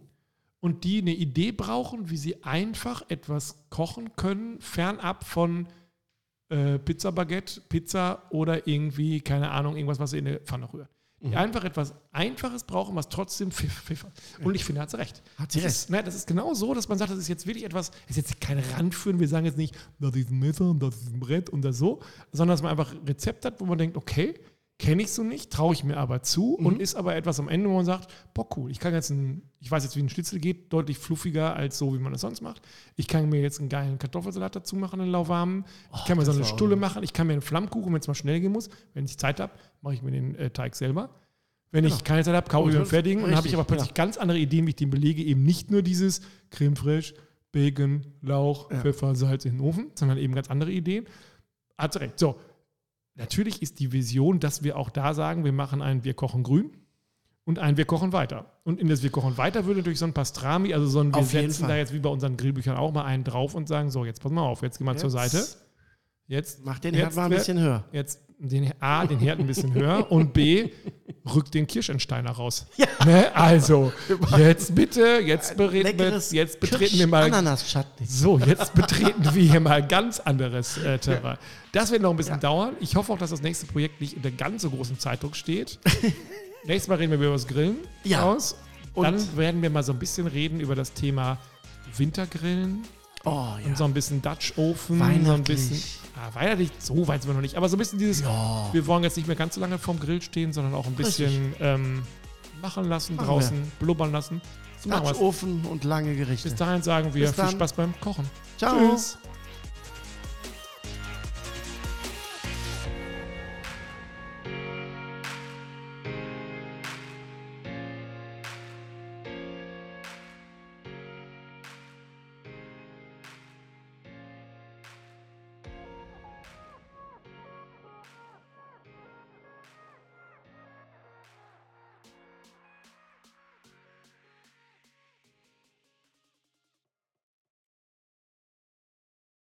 und die eine Idee brauchen, wie sie einfach etwas kochen können, fernab von äh, Pizza Baguette, Pizza oder irgendwie, keine Ahnung, irgendwas, was sie in eine Pfanne rühren. Mhm. Die einfach etwas Einfaches brauchen, was trotzdem pfiff. Und ich finde, hat sie recht. Hat sie recht. Ne, das ist genau so, dass man sagt, das ist jetzt wirklich etwas, das ist jetzt kein Randführen, wir sagen jetzt nicht, das ist ein Messer und das ist ein Brett und das so, sondern dass man einfach ein Rezept hat, wo man denkt, okay, kenne ich so nicht, traue ich mir aber zu Mhm. und ist aber etwas am Ende, wo man sagt, boah, cool, ich kann jetzt ein, ich weiß jetzt, wie ein Schnitzel geht, deutlich fluffiger als so, wie man das sonst macht. Ich kann mir jetzt einen geilen Kartoffelsalat dazu machen, einen lauwarmen. Ich kann mir so eine Stulle machen. Ich kann mir einen Flammkuchen, wenn es mal schnell gehen muss. Wenn ich Zeit habe, mache ich mir den äh, Teig selber. Wenn ich keine Zeit habe, kaufe ich mir einen fertigen. Und dann habe ich aber plötzlich ganz andere Ideen, wie ich den belege. Eben nicht nur dieses Creme fraiche, Bacon, Lauch, Ja. Pfeffer, Salz in den Ofen, sondern eben ganz andere Ideen. Hat recht. So, natürlich ist die Vision, dass wir auch da sagen, wir machen ein Wir kochen grün und ein Wir kochen weiter. Und in das Wir kochen weiter würde natürlich so ein Pastrami, also so ein Wir setzen da jetzt wie bei unseren Grillbüchern auch mal einen drauf und sagen, so, jetzt pass mal auf, jetzt geh mal zur Jetzt Seite. Jetzt Mach den jetzt Herd mal ein bisschen höher. Jetzt den A, den Herd ein bisschen höher und B, rückt den Kirschensteiner raus. Ne? Also, jetzt bitte, jetzt, Leckeres jetzt betreten wir mal so, jetzt betreten wir hier mal ganz anderes äh, Terrain. Das wird noch ein bisschen dauern. Ich hoffe auch, dass das nächste Projekt nicht unter ganz so großem Zeitdruck steht. Nächstes Mal reden wir über das Grillen Ja. aus. Und- Dann werden wir mal so ein bisschen reden über das Thema Wintergrillen Oh ja. und so ein bisschen Dutch Ofen, so ein Weihnachtlich. bisschen. Ah, weihnachtlich, so weit sind wir noch nicht. Aber so ein bisschen dieses, Ja. wir wollen jetzt nicht mehr ganz so lange vorm Grill stehen, sondern auch ein bisschen ähm, machen lassen, Machen draußen, blubbern lassen. So. Dutch Ofen und lange Gerichte. Bis dahin sagen wir Bis viel. Spaß beim Kochen. Ciao. Tschüss.